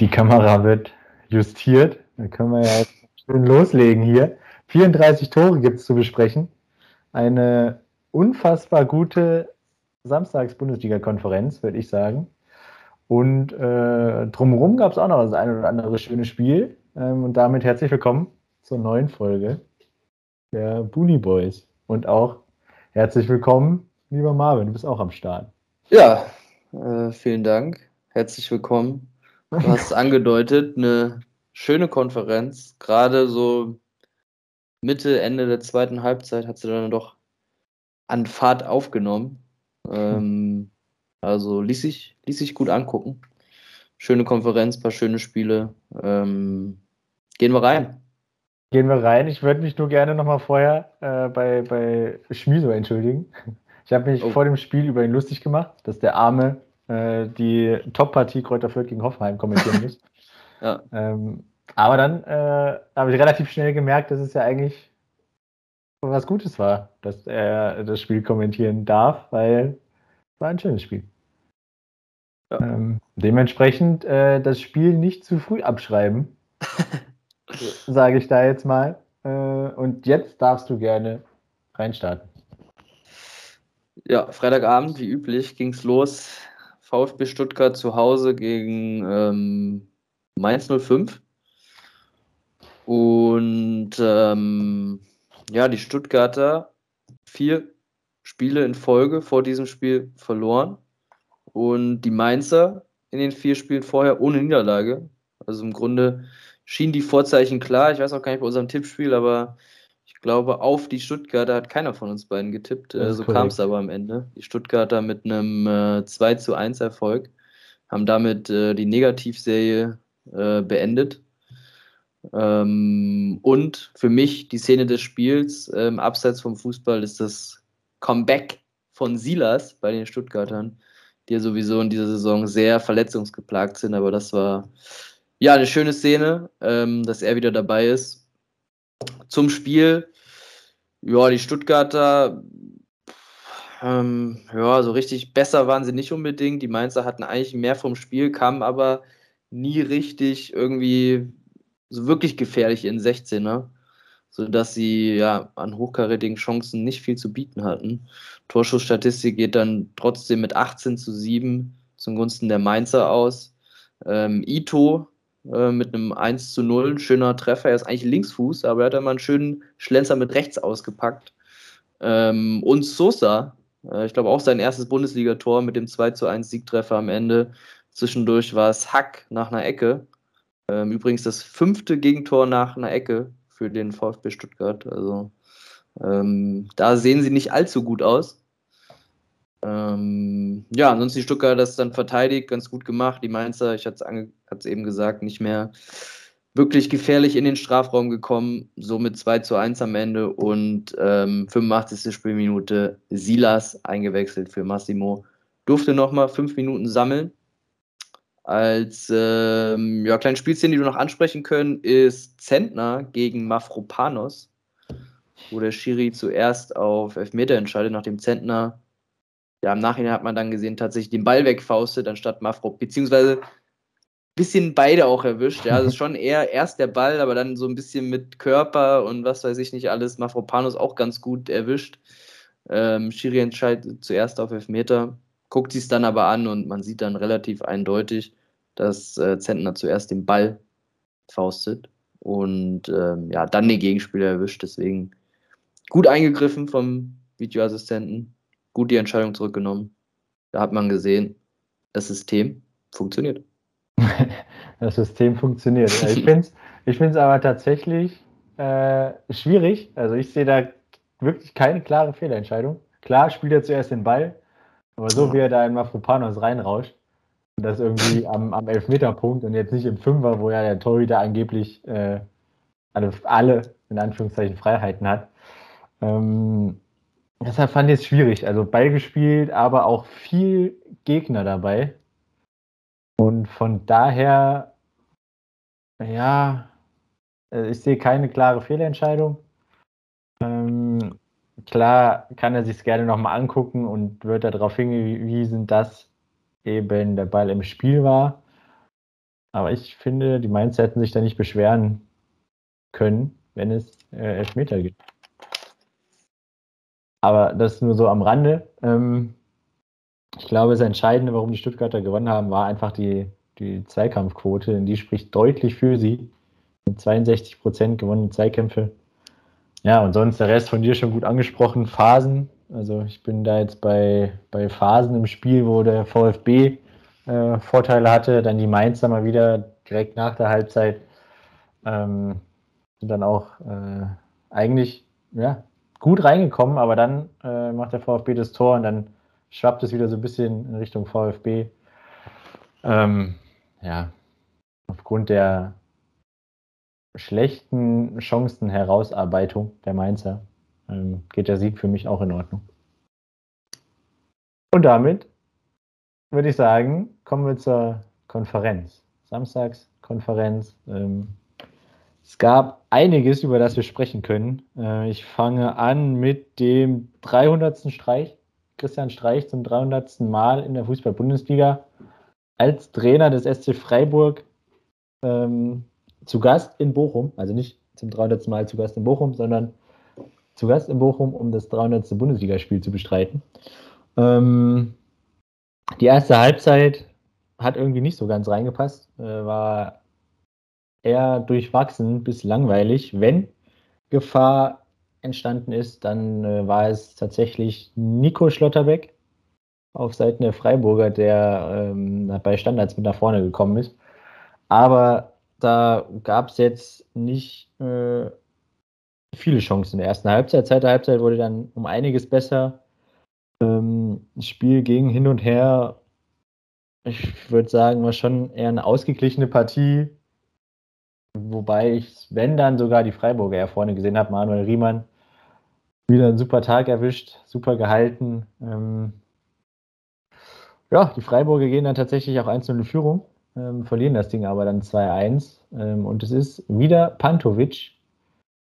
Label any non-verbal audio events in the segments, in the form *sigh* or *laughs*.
Die Kamera wird justiert. Da können wir ja schön loslegen hier. 34 Tore gibt es zu besprechen. Eine unfassbar gute Samstags-Bundesliga-Konferenz, würde ich sagen. Und äh, drumherum gab es auch noch das eine oder andere schöne Spiel. Ähm, und damit herzlich willkommen zur neuen Folge der Booney Boys. Und auch herzlich willkommen, lieber Marvin, du bist auch am Start. Ja, äh, vielen Dank. Herzlich willkommen. Du hast angedeutet, eine schöne Konferenz. Gerade so Mitte, Ende der zweiten Halbzeit hat sie dann doch an Fahrt aufgenommen. Ähm, also ließ sich, ließ sich gut angucken. Schöne Konferenz, paar schöne Spiele. Ähm, gehen wir rein. Gehen wir rein. Ich würde mich nur gerne nochmal vorher äh, bei, bei Schmiso entschuldigen. Ich habe mich oh. vor dem Spiel über ihn lustig gemacht, dass der Arme äh, die Top-Partie Kräuter Fürth gegen Hoffenheim kommentieren muss. *laughs* ja. Ähm, aber dann äh, habe ich relativ schnell gemerkt, dass es ja eigentlich was Gutes war, dass er das Spiel kommentieren darf, weil es war ein schönes Spiel. Ja. Ähm, dementsprechend äh, das Spiel nicht zu früh abschreiben, *laughs* sage ich da jetzt mal. Äh, und jetzt darfst du gerne reinstarten. Ja, Freitagabend, wie üblich, ging es los. VfB Stuttgart zu Hause gegen ähm, Mainz 05. Und ähm, ja, die Stuttgarter vier Spiele in Folge vor diesem Spiel verloren. Und die Mainzer in den vier Spielen vorher ohne Niederlage. Also im Grunde schien die Vorzeichen klar. Ich weiß auch gar nicht bei unserem Tippspiel, aber glaube, auf die Stuttgarter hat keiner von uns beiden getippt. Äh, so kam es aber am Ende. Die Stuttgarter mit einem äh, 2 zu 1 Erfolg haben damit äh, die Negativserie äh, beendet. Ähm, und für mich die Szene des Spiels, ähm, abseits vom Fußball, ist das Comeback von Silas bei den Stuttgartern, die ja sowieso in dieser Saison sehr verletzungsgeplagt sind. Aber das war ja eine schöne Szene, ähm, dass er wieder dabei ist. Zum Spiel, ja, die Stuttgarter, ähm, ja, so richtig besser waren sie nicht unbedingt. Die Mainzer hatten eigentlich mehr vom Spiel, kamen aber nie richtig irgendwie so wirklich gefährlich in 16er, sodass sie ja an hochkarätigen Chancen nicht viel zu bieten hatten. Torschussstatistik geht dann trotzdem mit 18 zu 7 zum Gunsten der Mainzer aus. Ähm, Ito äh, mit einem 1 zu 0, ein schöner Treffer. Er ist eigentlich Linksfuß, aber er hat dann mal einen schönen Schlenzer mit rechts ausgepackt. Ähm, und Sosa, äh, ich glaube auch sein erstes Bundesligator mit dem 2 zu 1 Siegtreffer am Ende. Zwischendurch war es Hack nach einer Ecke. Ähm, übrigens das fünfte Gegentor nach einer Ecke für den VfB Stuttgart. Also ähm, da sehen sie nicht allzu gut aus. Ähm, ja, ansonsten die Stuttgarter das dann verteidigt, ganz gut gemacht. Die Mainzer, ich hatte es eben gesagt, nicht mehr wirklich gefährlich in den Strafraum gekommen, somit 2 zu 1 am Ende und ähm, 85. Spielminute Silas eingewechselt für Massimo. Durfte nochmal fünf Minuten sammeln als ähm, ja, kleine Spielszene, die du noch ansprechen können, ist Zentner gegen Mafropanos, wo der Schiri zuerst auf Elfmeter entscheidet, nachdem Zentner, ja, im Nachhinein hat man dann gesehen, tatsächlich den Ball wegfaustet, anstatt Mafro, beziehungsweise bisschen beide auch erwischt. Ja, also *laughs* schon eher erst der Ball, aber dann so ein bisschen mit Körper und was weiß ich nicht alles. Mafropanos auch ganz gut erwischt. Ähm, Schiri entscheidet zuerst auf Elfmeter guckt sich es dann aber an und man sieht dann relativ eindeutig, dass äh, Zentner zuerst den Ball faustet und ähm, ja, dann den Gegenspieler erwischt. Deswegen gut eingegriffen vom Videoassistenten, gut die Entscheidung zurückgenommen. Da hat man gesehen, das System funktioniert. *laughs* das System funktioniert. *laughs* Ich finde es ich find's aber tatsächlich äh, schwierig. Also ich sehe da wirklich keine klare Fehlentscheidung. Klar spielt er zuerst den Ball, aber so wie er da in Mafropanos reinrauscht, und das irgendwie *laughs* am, am Elfmeterpunkt und jetzt nicht im Fünfer, wo ja der Torhüter angeblich äh, alle, alle, in Anführungszeichen, Freiheiten hat. Ähm, deshalb fand ich es schwierig. Also Ball gespielt, aber auch viel Gegner dabei. Und von daher, ja, äh, ich sehe keine klare Fehlentscheidung. Ähm, Klar kann er sich gerne nochmal angucken und wird darauf hingewiesen, dass eben der Ball im Spiel war. aber ich finde, die Mainz hätten sich da nicht beschweren können, wenn es äh, Elfmeter gibt. Aber das nur so am Rande. Ähm, ich glaube, das Entscheidende, warum die Stuttgarter gewonnen haben, war einfach die, die Zweikampfquote. Denn die spricht deutlich für sie. Mit 62 Prozent gewonnene Zweikämpfe. Ja, und sonst der Rest von dir schon gut angesprochen. Phasen. Also ich bin da jetzt bei, bei Phasen im Spiel, wo der VfB äh, Vorteile hatte. Dann die Mainzer mal wieder direkt nach der Halbzeit. Ähm, sind dann auch äh, eigentlich ja, gut reingekommen, aber dann äh, macht der VfB das Tor und dann schwappt es wieder so ein bisschen in Richtung VfB. Ähm, ja, aufgrund der schlechten Chancenherausarbeitung der Mainzer ähm, geht der Sieg für mich auch in Ordnung. Und damit würde ich sagen, kommen wir zur Konferenz. Samstagskonferenz. Ähm, es gab einiges, über das wir sprechen können. Äh, ich fange an mit dem 300. Streich Christian Streich zum 300. Mal in der Fußball-Bundesliga als Trainer des SC Freiburg ähm, zu Gast in Bochum, also nicht zum 300. Mal zu Gast in Bochum, sondern zu Gast in Bochum, um das 300. Bundesligaspiel zu bestreiten. Ähm, die erste Halbzeit hat irgendwie nicht so ganz reingepasst, äh, war eher durchwachsen bis langweilig. Wenn Gefahr entstanden ist, dann äh, war es tatsächlich Nico Schlotterbeck auf Seiten der Freiburger, der ähm, bei Standards mit nach vorne gekommen ist. Aber da gab es jetzt nicht äh, viele Chancen in der ersten Halbzeit. Zweite Halbzeit wurde dann um einiges besser. Ähm, Spiel ging hin und her. Ich würde sagen, war schon eher eine ausgeglichene Partie. Wobei ich, wenn dann sogar die Freiburger ja vorne gesehen habe, Manuel Riemann wieder einen super Tag erwischt, super gehalten. Ähm, ja, die Freiburger gehen dann tatsächlich auch 1 in Führung, ähm, verlieren das Ding aber dann 2-1. Ähm, und es ist wieder Pantovic,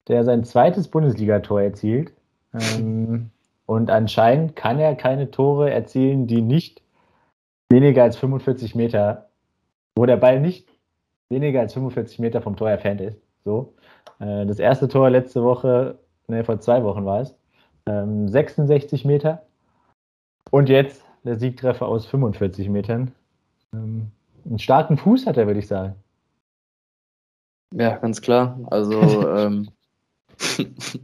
der sein zweites Bundesligator erzielt. Ähm, und anscheinend kann er keine Tore erzielen, die nicht weniger als 45 Meter, wo der Ball nicht weniger als 45 Meter vom Tor entfernt ist. So. Äh, das erste Tor letzte Woche ne, vor zwei Wochen war es, ähm, 66 Meter. Und jetzt der Siegtreffer aus 45 Metern. Ähm, einen starken Fuß hat er, würde ich sagen. Ja, ganz klar. Also, *laughs* ähm. *laughs*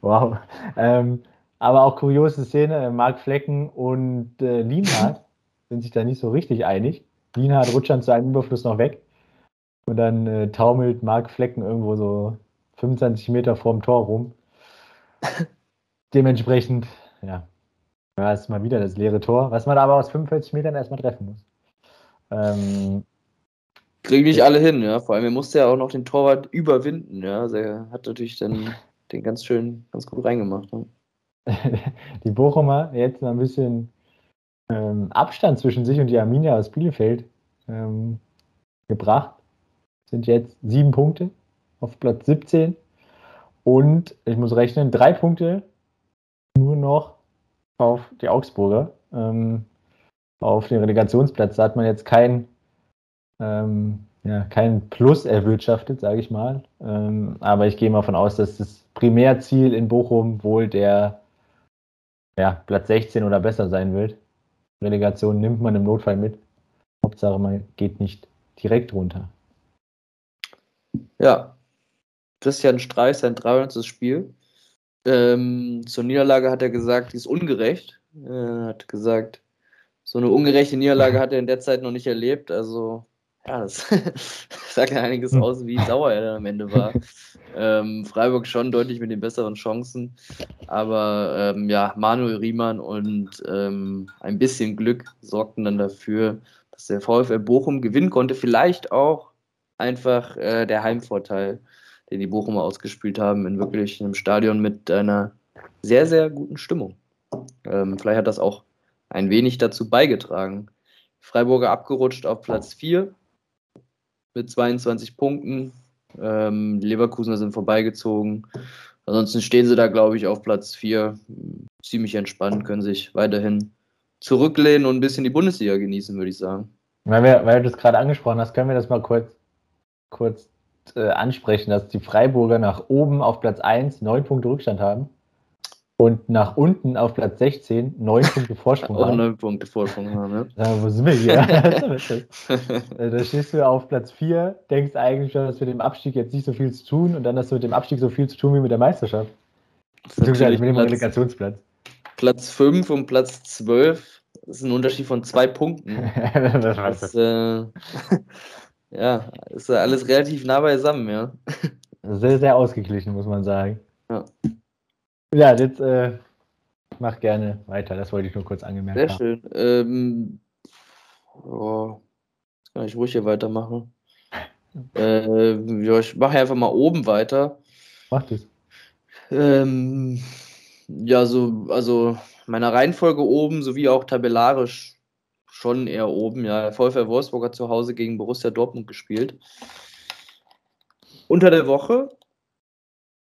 wow. Ähm, aber auch kuriose Szene, Marc Flecken und äh, Lienhardt *laughs* sind sich da nicht so richtig einig. Lienhardt rutscht dann zu einem Überfluss noch weg. Und dann äh, taumelt Marc Flecken irgendwo so 25 Meter vorm Tor rum. *laughs* Dementsprechend, ja, war es mal wieder das leere Tor, was man aber aus 45 Metern erstmal treffen muss. Ähm, Kriegen nicht alle hin, ja. Vor allem, er musste ja auch noch den Torwart überwinden, ja. Also er hat natürlich dann *laughs* den ganz schön, ganz gut reingemacht. Ne? *laughs* die Bochumer jetzt mal ein bisschen ähm, Abstand zwischen sich und die Arminia aus Bielefeld ähm, gebracht. Sind jetzt sieben Punkte auf Platz 17. Und ich muss rechnen, drei Punkte nur noch auf die Augsburger. Ähm, auf den Relegationsplatz. Da hat man jetzt kein, ähm, ja, kein Plus erwirtschaftet, sage ich mal. Ähm, aber ich gehe mal davon aus, dass das Primärziel in Bochum wohl der ja, Platz 16 oder besser sein wird. Relegation nimmt man im Notfall mit. Hauptsache, man geht nicht direkt runter. Ja, Christian Streich sein 300. Spiel. Ähm, zur Niederlage hat er gesagt, die ist ungerecht. Er hat gesagt, so eine ungerechte Niederlage hat er in der Zeit noch nicht erlebt. Also, ja, das *laughs* sagt ja einiges aus, wie sauer er dann am Ende war. Ähm, Freiburg schon deutlich mit den besseren Chancen. Aber ähm, ja, Manuel Riemann und ähm, ein bisschen Glück sorgten dann dafür, dass der VfL Bochum gewinnen konnte. Vielleicht auch einfach äh, der Heimvorteil den die Bochumer ausgespielt haben, in wirklich einem Stadion mit einer sehr, sehr guten Stimmung. Ähm, vielleicht hat das auch ein wenig dazu beigetragen. Freiburger abgerutscht auf Platz 4 mit 22 Punkten. Ähm, Leverkusener sind vorbeigezogen. Ansonsten stehen sie da, glaube ich, auf Platz 4. Ziemlich entspannt, können sich weiterhin zurücklehnen und ein bisschen die Bundesliga genießen, würde ich sagen. Weil, wir, weil du das gerade angesprochen hast, können wir das mal kurz, kurz äh, ansprechen, dass die Freiburger nach oben auf Platz 1 neun Punkte Rückstand haben und nach unten auf Platz 16 neun Punkte Vorsprung Auch haben. neun Punkte Vorsprung haben, ja. Ja, wo sind wir hier? *laughs* *laughs* Äh, da stehst du auf Platz 4, denkst eigentlich schon, dass mit dem Abstieg jetzt nicht so viel zu tun und dann hast du mit dem Abstieg so viel zu tun wie mit der Meisterschaft. Beziehungsweise mit dem Platz, Relegationsplatz. Platz 5 und Platz 12 das ist ein Unterschied von zwei Punkten. *laughs* das. Das, äh, ja, ist ja alles relativ nah beisammen, ja. Sehr, sehr ausgeglichen, muss man sagen. Ja. Ja, jetzt äh, mach gerne weiter. Das wollte ich nur kurz angemerkt Sehr haben. schön. Ähm, oh, jetzt kann ich ruhig hier weitermachen. *laughs* Äh, ja, ich mache einfach mal oben weiter. Mach das. Ähm, ja, so, also meiner Reihenfolge oben sowie auch tabellarisch schon eher oben. Ja, der VfL Wolfsburg hat zu Hause gegen Borussia Dortmund gespielt. Unter der Woche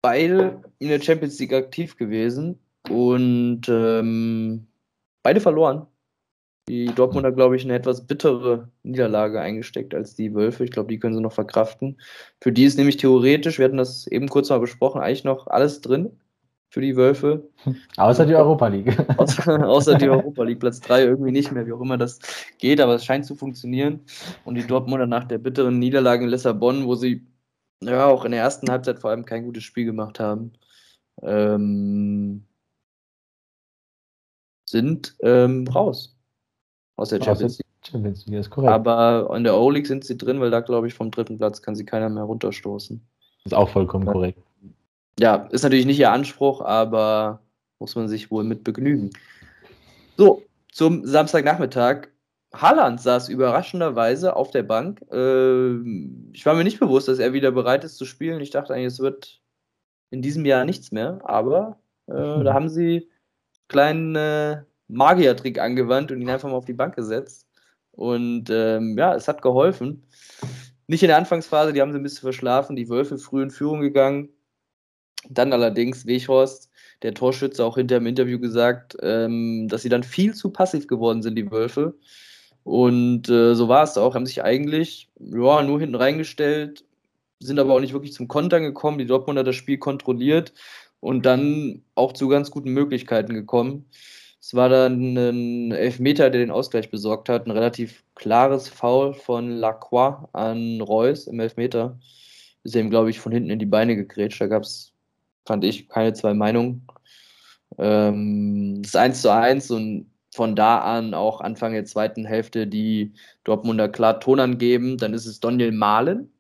beide in der Champions League aktiv gewesen und ähm, beide verloren. Die Dortmunder, glaube ich, eine etwas bittere Niederlage eingesteckt als die Wölfe. Ich glaube, die können sie noch verkraften. Für die ist nämlich theoretisch, wir hatten das eben kurz mal besprochen, eigentlich noch alles drin für die Wölfe. *laughs* Außer die Europa League. *laughs* Außer, außer die Europa League, Platz 3 irgendwie nicht mehr, wie auch immer das geht, aber es scheint zu funktionieren. Und die Dortmunder nach der bitteren Niederlage in Lissabon, wo sie ja auch in der ersten Halbzeit vor allem kein gutes Spiel gemacht haben, ähm, sind ähm, raus aus der Champions League. Champions League, ist korrekt. Aber in der O-League sind sie drin, weil da, glaube ich, vom dritten Platz kann sie keiner mehr runterstoßen. ist auch vollkommen Ja. korrekt. Ja, ist natürlich nicht ihr Anspruch, aber muss man sich wohl mit begnügen. So, zum Samstagnachmittag. Haaland saß überraschenderweise auf der Bank. Ähm, ich war mir nicht bewusst, dass er wieder bereit ist zu spielen. Ich dachte eigentlich, es wird in diesem Jahr nichts mehr, aber äh, da haben sie einen kleinen äh, Magiertrick angewandt und ihn einfach mal auf die Bank gesetzt. Und ähm, ja, es hat geholfen. Nicht in der Anfangsphase, die haben sie ein bisschen verschlafen. Die Wölfe früh in Führung gegangen. Dann allerdings Weghorst, der Torschütze, auch hinter im Interview gesagt, ähm, dass sie dann viel zu passiv geworden sind, die Wölfe. Und äh, so war es auch. Haben sich eigentlich ja, nur hinten reingestellt, sind aber auch nicht wirklich zum Kontern gekommen. Die Dortmunder das Spiel kontrolliert und dann auch zu ganz guten Möglichkeiten gekommen. Es war dann ein Elfmeter, der den Ausgleich besorgt hat. Ein relativ klares Foul von Lacroix an Reus im Elfmeter. Ist ihm, glaube ich, von hinten in die Beine gegrätscht. Da gab es, fand ich, keine zwei Meinungen. Ähm, das 1 zu 1 und von da an auch Anfang der zweiten Hälfte die Dortmunder klar Ton angeben. Dann ist es Daniel Mahlen,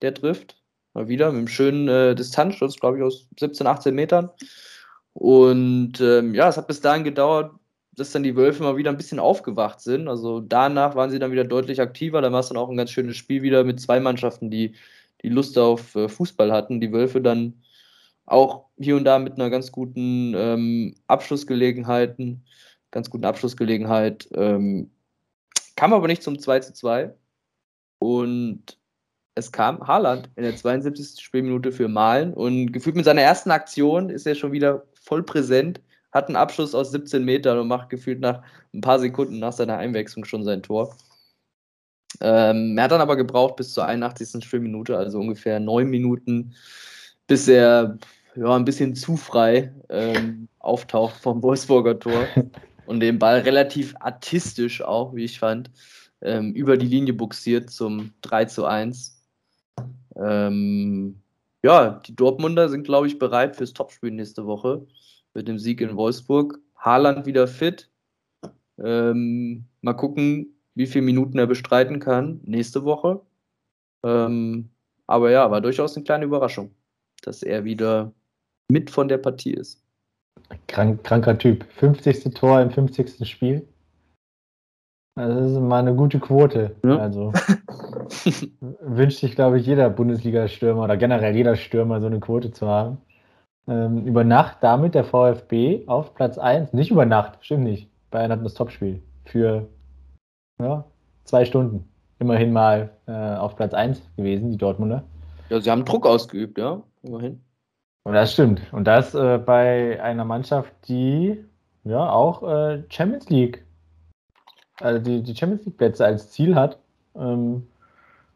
der trifft. Mal wieder mit einem schönen äh, Distanzschuss, glaube ich, aus 17, 18 Metern. Und ähm, ja, es hat bis dahin gedauert, dass dann die Wölfe mal wieder ein bisschen aufgewacht sind. Also danach waren sie dann wieder deutlich aktiver. Da war es dann auch ein ganz schönes Spiel wieder mit zwei Mannschaften, die die Lust auf äh, Fußball hatten. Die Wölfe dann auch hier und da mit einer ganz guten ähm, Abschlussgelegenheiten, ganz guten Abschlussgelegenheit. Ähm, kam aber nicht zum 2 zu 2. Und es kam Haaland in der 72. Spielminute für Malen und gefühlt mit seiner ersten Aktion ist er schon wieder voll präsent, hat einen Abschluss aus 17 Metern und macht gefühlt nach ein paar Sekunden nach seiner Einwechslung schon sein Tor. Ähm, er hat dann aber gebraucht bis zur 81. Spielminute, also ungefähr neun Minuten, bis er ja, ein bisschen zu frei ähm, auftaucht vom Wolfsburger Tor *laughs* und den Ball relativ artistisch auch, wie ich fand, ähm, über die Linie buxiert zum 3 zu 1. Ähm, ja, die Dortmunder sind, glaube ich, bereit fürs Topspiel nächste Woche mit dem Sieg in Wolfsburg. Haaland wieder fit. Ähm, mal gucken, wie viele Minuten er bestreiten kann nächste Woche. Ähm, aber ja, war durchaus eine kleine Überraschung, dass er wieder mit von der Partie ist. Krank, kranker Typ. 50. Tor im 50. Spiel. Also Das ist mal eine gute Quote. Ja. Also *laughs* wünscht sich, glaube ich, jeder Bundesliga-Stürmer oder generell jeder Stürmer so eine Quote zu haben. Ähm, über Nacht damit der VfB auf Platz 1. Nicht über Nacht, stimmt nicht. Bayern hat das Topspiel für ja, zwei Stunden. Immerhin mal äh, auf Platz 1 gewesen, die Dortmunder. Ja, sie haben Druck ausgeübt, ja, immerhin. Und das stimmt. Und das äh, bei einer Mannschaft, die ja auch äh, Champions League also die, die Champions League-Plätze als Ziel hat. Ähm,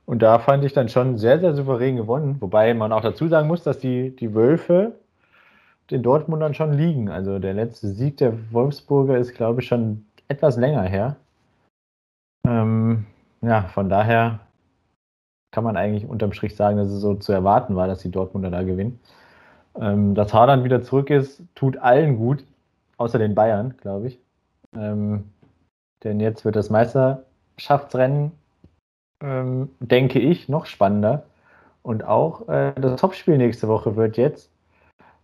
und da fand ich dann schon sehr, sehr souverän gewonnen. Wobei man auch dazu sagen muss, dass die, die Wölfe den Dortmundern schon liegen. Also der letzte Sieg der Wolfsburger ist, glaube ich, schon etwas länger her. Ähm, ja, von daher kann man eigentlich unterm Strich sagen, dass es so zu erwarten war, dass die Dortmunder da gewinnen. Ähm, dass Haaland wieder zurück ist, tut allen gut, außer den Bayern, glaube ich. Ähm, denn jetzt wird das Meisterschaftsrennen, ähm, denke ich, noch spannender. Und auch äh, das Topspiel nächste Woche wird jetzt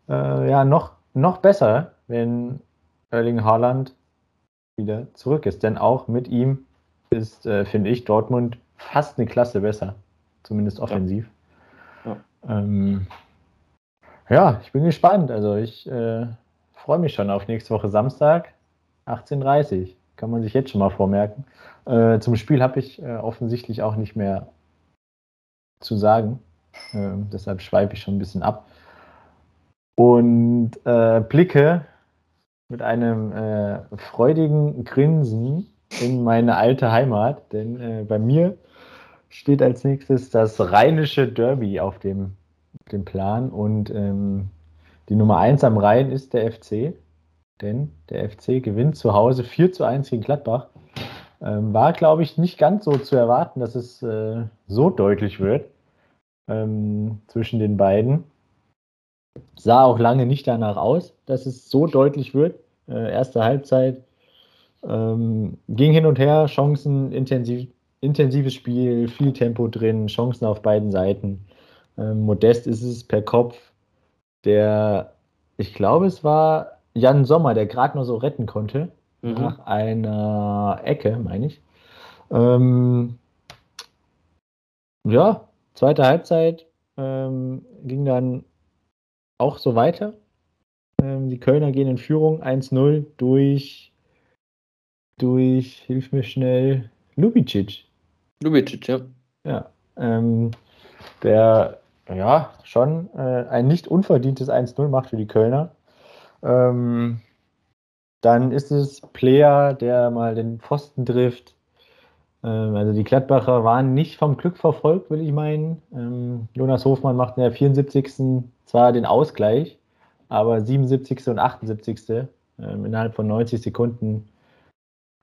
äh, ja noch, noch besser, wenn Erling Haaland wieder zurück ist. Denn auch mit ihm ist, äh, finde ich, Dortmund fast eine Klasse besser. Zumindest offensiv. Ja, ja. Ähm, ja ich bin gespannt. Also ich äh, freue mich schon auf nächste Woche Samstag, 18.30 Uhr. Kann man sich jetzt schon mal vormerken. Äh, zum Spiel habe ich äh, offensichtlich auch nicht mehr zu sagen. Ähm, deshalb schweife ich schon ein bisschen ab. Und äh, blicke mit einem äh, freudigen Grinsen in meine alte Heimat, denn äh, bei mir steht als nächstes das rheinische Derby auf dem, dem Plan und ähm, die Nummer 1 am Rhein ist der FC, denn der FC gewinnt zu Hause 4 zu 1 gegen Gladbach. Ähm, war, glaube ich, nicht ganz so zu erwarten, dass es äh, so deutlich wird ähm, zwischen den beiden. Sah auch lange nicht danach aus, dass es so deutlich wird. Äh, erste Halbzeit ähm, ging hin und her, Chancen, intensiv, intensives Spiel, viel Tempo drin, Chancen auf beiden Seiten. Ähm, Modest ist es per Kopf, der, ich glaube, es war Jan Sommer, der gerade noch so retten konnte, mhm. nach einer Ecke, meine ich. Ähm, ja, zweite Halbzeit ähm, ging dann auch so weiter. Ähm, die Kölner gehen in Führung 1-0 durch durch, hilf mir schnell, Lubicic. Lubicic, ja. Ja, ähm, der ja schon äh, ein nicht unverdientes 1-0 macht für die Kölner. Ähm, dann ist es Player, der mal den Pfosten trifft. Ähm, also die Gladbacher waren nicht vom Glück verfolgt, will ich meinen. Ähm, Jonas Hofmann macht in der 74. zwar den Ausgleich, aber 77. und 78. Ähm, innerhalb von 90 Sekunden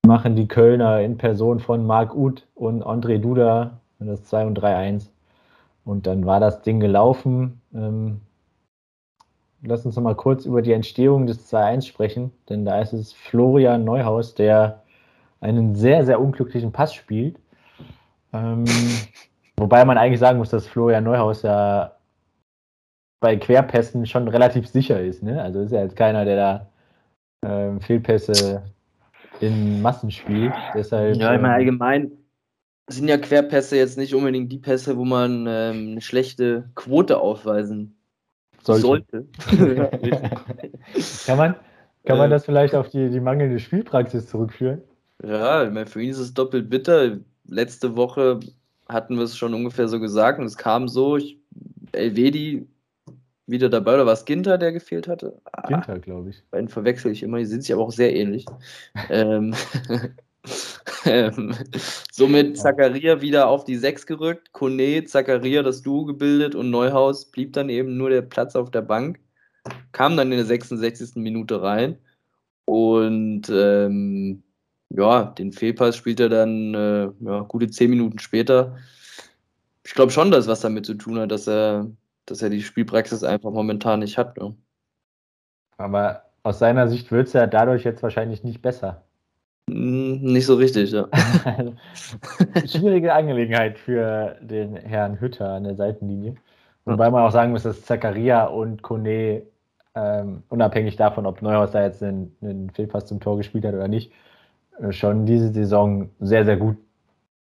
machen die Kölner in Person von Marc Uth und André Duda das 2 und 3-1. Und dann war das Ding gelaufen. Ähm, lass uns noch mal kurz über die Entstehung des 2-1 sprechen, denn da ist es Florian Neuhaus, der einen sehr, sehr unglücklichen Pass spielt. Ähm, wobei man eigentlich sagen muss, dass Florian Neuhaus ja bei Querpässen schon relativ sicher ist. Ne? Also ist ja jetzt keiner, der da ähm, Fehlpässe in Massenspiel. Deshalb, ja, ich meine, ähm, allgemein sind ja Querpässe jetzt nicht unbedingt die Pässe, wo man ähm, eine schlechte Quote aufweisen sollte. sollte. *laughs* kann man, kann man äh, das vielleicht auf die, die mangelnde Spielpraxis zurückführen? Ja, ich meine, für ihn ist es doppelt bitter. Letzte Woche hatten wir es schon ungefähr so gesagt und es kam so. Ich, Elvedi wieder dabei, oder war es Ginter, der gefehlt hatte? Ah, Ginter, glaube ich. Beiden verwechsel ich immer, die sind sich aber auch sehr ähnlich. ähm, *laughs* ähm, somit Zakaria wieder auf die 6 gerückt, Kone, Zakaria das Duo gebildet und Neuhaus blieb dann eben nur der Platz auf der Bank. Kam dann in der 66. Minute rein und ähm, ja, den Fehlpass spielt er dann äh, ja, gute 10 Minuten später. Ich glaube schon, dass was damit zu tun hat, dass er dass er die Spielpraxis einfach momentan nicht hat. Ne? Aber aus seiner Sicht wird es ja dadurch jetzt wahrscheinlich nicht besser. Hm, nicht so richtig, ja. *laughs* Schwierige Angelegenheit für den Herrn Hütter an der Seitenlinie. Wobei man auch sagen muss, dass Zakaria und Kone, ähm, unabhängig davon, ob Neuhaus da jetzt einen, einen Fehlpass zum Tor gespielt hat oder nicht, äh, schon diese Saison sehr, sehr gut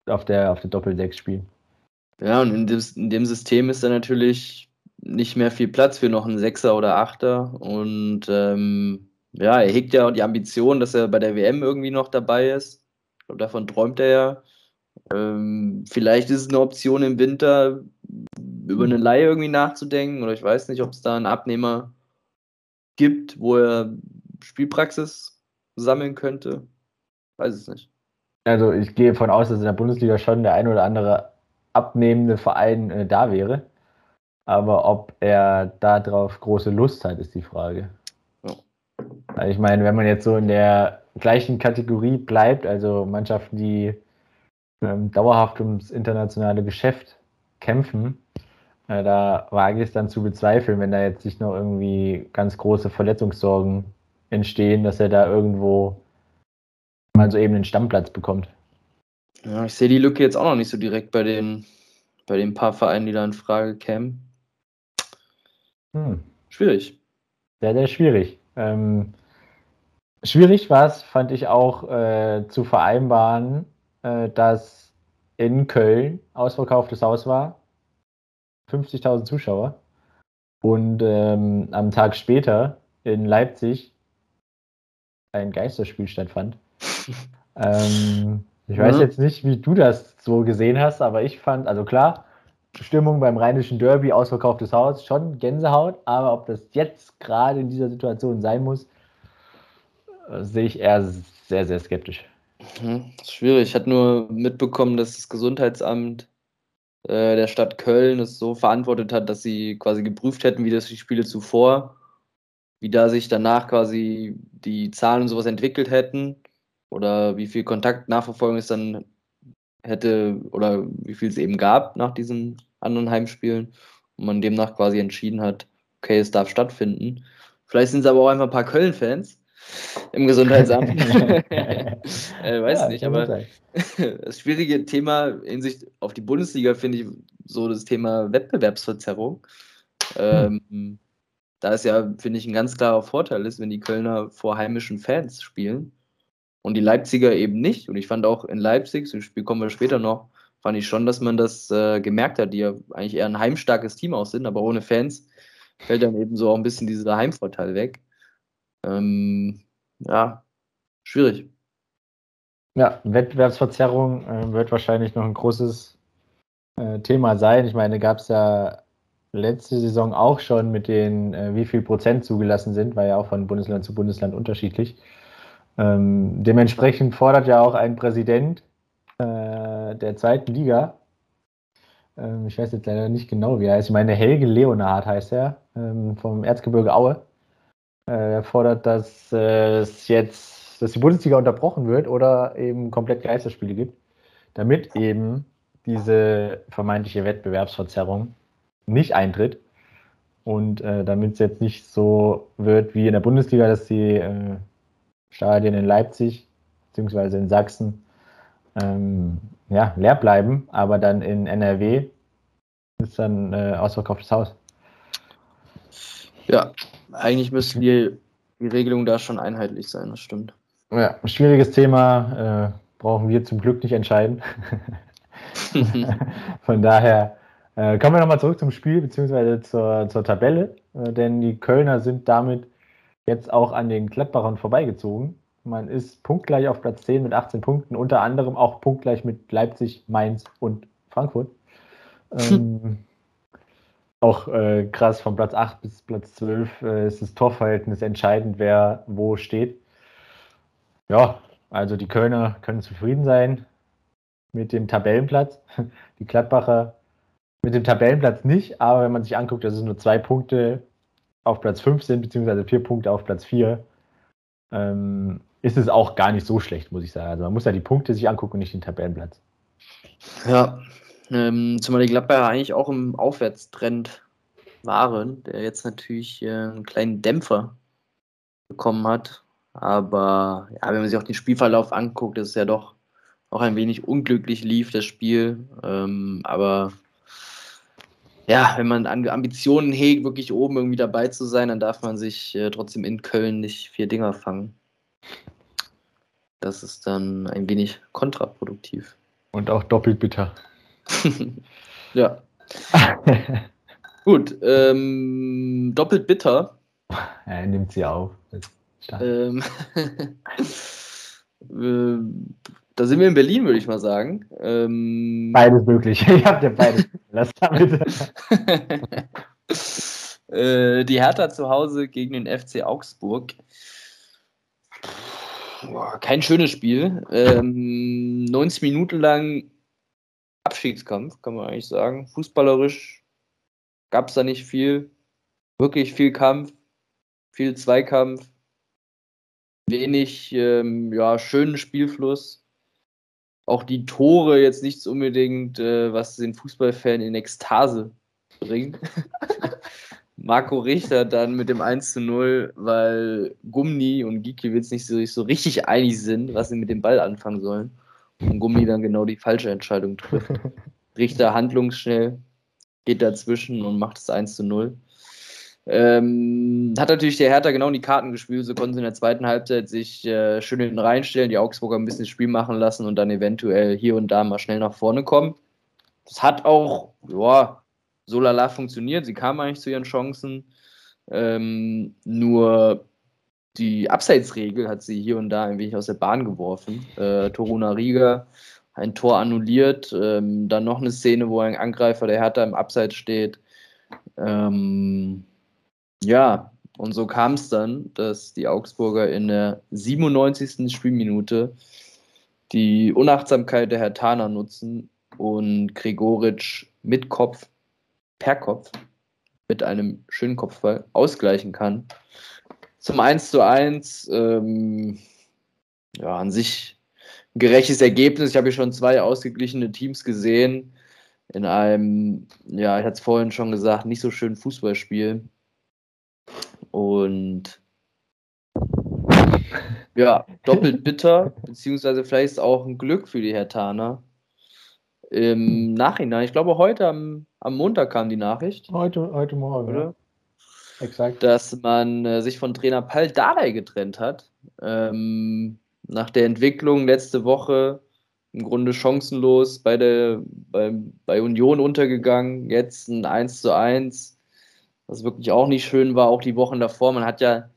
auf der, auf der Doppel-6 spielen. Ja, und in dem, in dem System ist er natürlich nicht mehr viel Platz für noch einen Sechser oder Achter. Und ähm, ja, er hegt ja die Ambition, dass er bei der WM irgendwie noch dabei ist. Ich glaube, davon träumt er ja. Ähm, vielleicht ist es eine Option im Winter, über eine Leihe irgendwie nachzudenken. Oder ich weiß nicht, ob es da einen Abnehmer gibt, wo er Spielpraxis sammeln könnte. Weiß es nicht. Also ich gehe davon aus, dass in der Bundesliga schon der ein oder andere abnehmende Verein äh, da wäre. Aber ob er darauf große Lust hat, ist die Frage. Ja. Also ich meine, wenn man jetzt so in der gleichen Kategorie bleibt, also Mannschaften, die ähm, dauerhaft ums internationale Geschäft kämpfen, äh, da wage ich es dann zu bezweifeln, wenn da jetzt nicht noch irgendwie ganz große Verletzungssorgen entstehen, dass er da irgendwo mal so eben einen Stammplatz bekommt. Ja, ich sehe die Lücke jetzt auch noch nicht so direkt bei den, bei den paar Vereinen, die da in Frage kämen. Hm. Schwierig. Sehr, sehr schwierig. Ähm, schwierig war es, fand ich auch äh, zu vereinbaren, äh, dass in Köln ausverkauftes Haus war. 50.000 Zuschauer. Und ähm, am Tag später in Leipzig ein Geisterspiel stattfand. *laughs* ähm, ich weiß mhm. jetzt nicht, wie du das so gesehen hast, aber ich fand, also klar, Stimmung beim rheinischen Derby, ausverkauftes Haus, schon Gänsehaut, aber ob das jetzt gerade in dieser Situation sein muss, äh, sehe ich eher sehr, sehr skeptisch. Mhm. Schwierig. Ich hatte nur mitbekommen, dass das Gesundheitsamt äh, der Stadt Köln es so verantwortet hat, dass sie quasi geprüft hätten, wie das die Spiele zuvor, wie da sich danach quasi die Zahlen und sowas entwickelt hätten oder wie viel Kontaktnachverfolgung es dann hätte oder wie viel es eben gab nach diesen anderen Heimspielen und man demnach quasi entschieden hat, okay, es darf stattfinden. Vielleicht sind es aber auch einfach ein paar Köln-Fans im Gesundheitsamt. *laughs* *laughs* äh, weiß ja, nicht, aber *laughs* das schwierige Thema in Sicht auf die Bundesliga finde ich so das Thema Wettbewerbsverzerrung. Ähm, hm. Da ist ja, finde ich, ein ganz klarer Vorteil ist, wenn die Kölner vor heimischen Fans spielen und die Leipziger eben nicht. Und ich fand auch in Leipzig, zum Spiel kommen wir später noch, fand ich schon, dass man das äh, gemerkt hat, die ja eigentlich eher ein heimstarkes Team aus sind, aber ohne Fans fällt dann eben so auch ein bisschen dieser Heimvorteil weg. Ähm, ja, schwierig. Ja, Wettbewerbsverzerrung äh, wird wahrscheinlich noch ein großes äh, Thema sein. Ich meine, gab es ja letzte Saison auch schon mit den, äh, wie viel Prozent zugelassen sind, war ja auch von Bundesland zu Bundesland unterschiedlich. Ähm, dementsprechend fordert ja auch ein Präsident äh, der zweiten Liga, ähm, ich weiß jetzt leider nicht genau, wie er heißt, ich meine Helge Leonhard heißt er, ähm, vom Erzgebirge Aue. Äh, er fordert, dass äh, es jetzt, dass die Bundesliga unterbrochen wird oder eben komplett Geisterspiele gibt, damit eben diese vermeintliche Wettbewerbsverzerrung nicht eintritt. Und äh, damit es jetzt nicht so wird wie in der Bundesliga, dass die Stadien in Leipzig bzw. in Sachsen ähm, ja, leer bleiben, aber dann in NRW ist dann äh, ausverkauftes Haus. Ja, eigentlich müsste die, die Regelung da schon einheitlich sein, das stimmt. Ja, ein schwieriges Thema, äh, brauchen wir zum Glück nicht entscheiden. *laughs* Von daher äh, kommen wir nochmal zurück zum Spiel bzw. Zur, zur Tabelle, äh, denn die Kölner sind damit jetzt auch an den Gladbachern vorbeigezogen. Man ist punktgleich auf Platz 10 mit 18 Punkten, unter anderem auch punktgleich mit Leipzig, Mainz und Frankfurt. Ähm, auch äh, krass, von Platz 8 bis Platz 12 äh, ist das Torverhältnis entscheidend, wer wo steht. Ja, also die Kölner können zufrieden sein mit dem Tabellenplatz. *laughs* Die Gladbacher mit dem Tabellenplatz nicht, aber wenn man sich anguckt, dass es nur zwei Punkte auf Platz 5 sind, beziehungsweise vier Punkte auf Platz 4, ähm, ist es auch gar nicht so schlecht, muss ich sagen. Also man muss ja die Punkte sich angucken und nicht den Tabellenplatz. Ja, ähm, zumal die Gladbacher eigentlich auch im Aufwärtstrend waren, der jetzt natürlich äh, einen kleinen Dämpfer bekommen hat. Aber ja, wenn man sich auch den Spielverlauf anguckt, ist es ja doch auch ein wenig unglücklich lief, das Spiel. Ähm, aber ja, wenn man Ambitionen hegt, wirklich oben irgendwie dabei zu sein, dann darf man sich äh, trotzdem in Köln nicht vier Dinger fangen. Das ist dann ein wenig kontraproduktiv. Und auch doppelt bitter. *laughs* ja. *laughs* Gut, ähm, doppelt bitter. Er nimmt sie auf. Ähm, *laughs* äh, da sind wir in Berlin, würde ich mal sagen. Ähm, beides möglich. *laughs* Ich habe ja beides. *laughs* Lass damit. äh, die Hertha zu Hause gegen den FC Augsburg. boah, kein schönes Spiel. Ähm, 90 Minuten lang Abstiegskampf, kann man eigentlich sagen. Fußballerisch gab es da nicht viel. Wirklich viel Kampf, viel Zweikampf, wenig ähm, ja, schönen Spielfluss. Auch die Tore jetzt nicht unbedingt, äh, was den Fußballfan in Ekstase bringt. *laughs* Marco Richter dann mit dem 1 zu 0, weil Gummi und Gikiewicz nicht so, so richtig einig sind, was sie mit dem Ball anfangen sollen. Und Gummi dann genau die falsche Entscheidung trifft. *laughs* Richter handlungsschnell, geht dazwischen und macht es 1 zu 0. Ähm, hat natürlich der Hertha genau in die Karten gespielt, so konnten sie in der zweiten Halbzeit sich äh, schön hinten reinstellen, die Augsburger ein bisschen Spiel machen lassen und dann eventuell hier und da mal schnell nach vorne kommen. Das hat auch, ja, so lala funktioniert. Sie kamen eigentlich zu ihren Chancen. Ähm, nur die Abseitsregel hat sie hier und da ein wenig aus der Bahn geworfen. Äh, Toruna Riga ein Tor annulliert, ähm, dann noch eine Szene, wo ein Angreifer der Hertha im Abseits steht. Ähm, ja, und so kam es dann, dass die Augsburger in der 97. Spielminute die Unachtsamkeit der Hertaner nutzen und Gregoritsch mit Kopf, per Kopf, mit einem schönen Kopfball ausgleichen kann. Zum 1 zu 1, ähm, ja, an sich ein gerechtes Ergebnis. Ich habe hier schon zwei ausgeglichene Teams gesehen. In einem, ja, ich hatte es vorhin schon gesagt, nicht so schönen Fußballspiel. Und ja, doppelt bitter, beziehungsweise vielleicht auch ein Glück für die Hertaner. Im Nachhinein, ich glaube heute am, am Montag kam die Nachricht. Heute, heute Morgen, oder? Ja. Exakt. Dass man äh, sich von Trainer Pal Dardai getrennt hat. Ähm, nach der Entwicklung letzte Woche im Grunde chancenlos bei, der, bei, bei Union untergegangen. Jetzt ein 1 zu 1 was wirklich auch nicht schön war, auch die Wochen davor. Man hat ja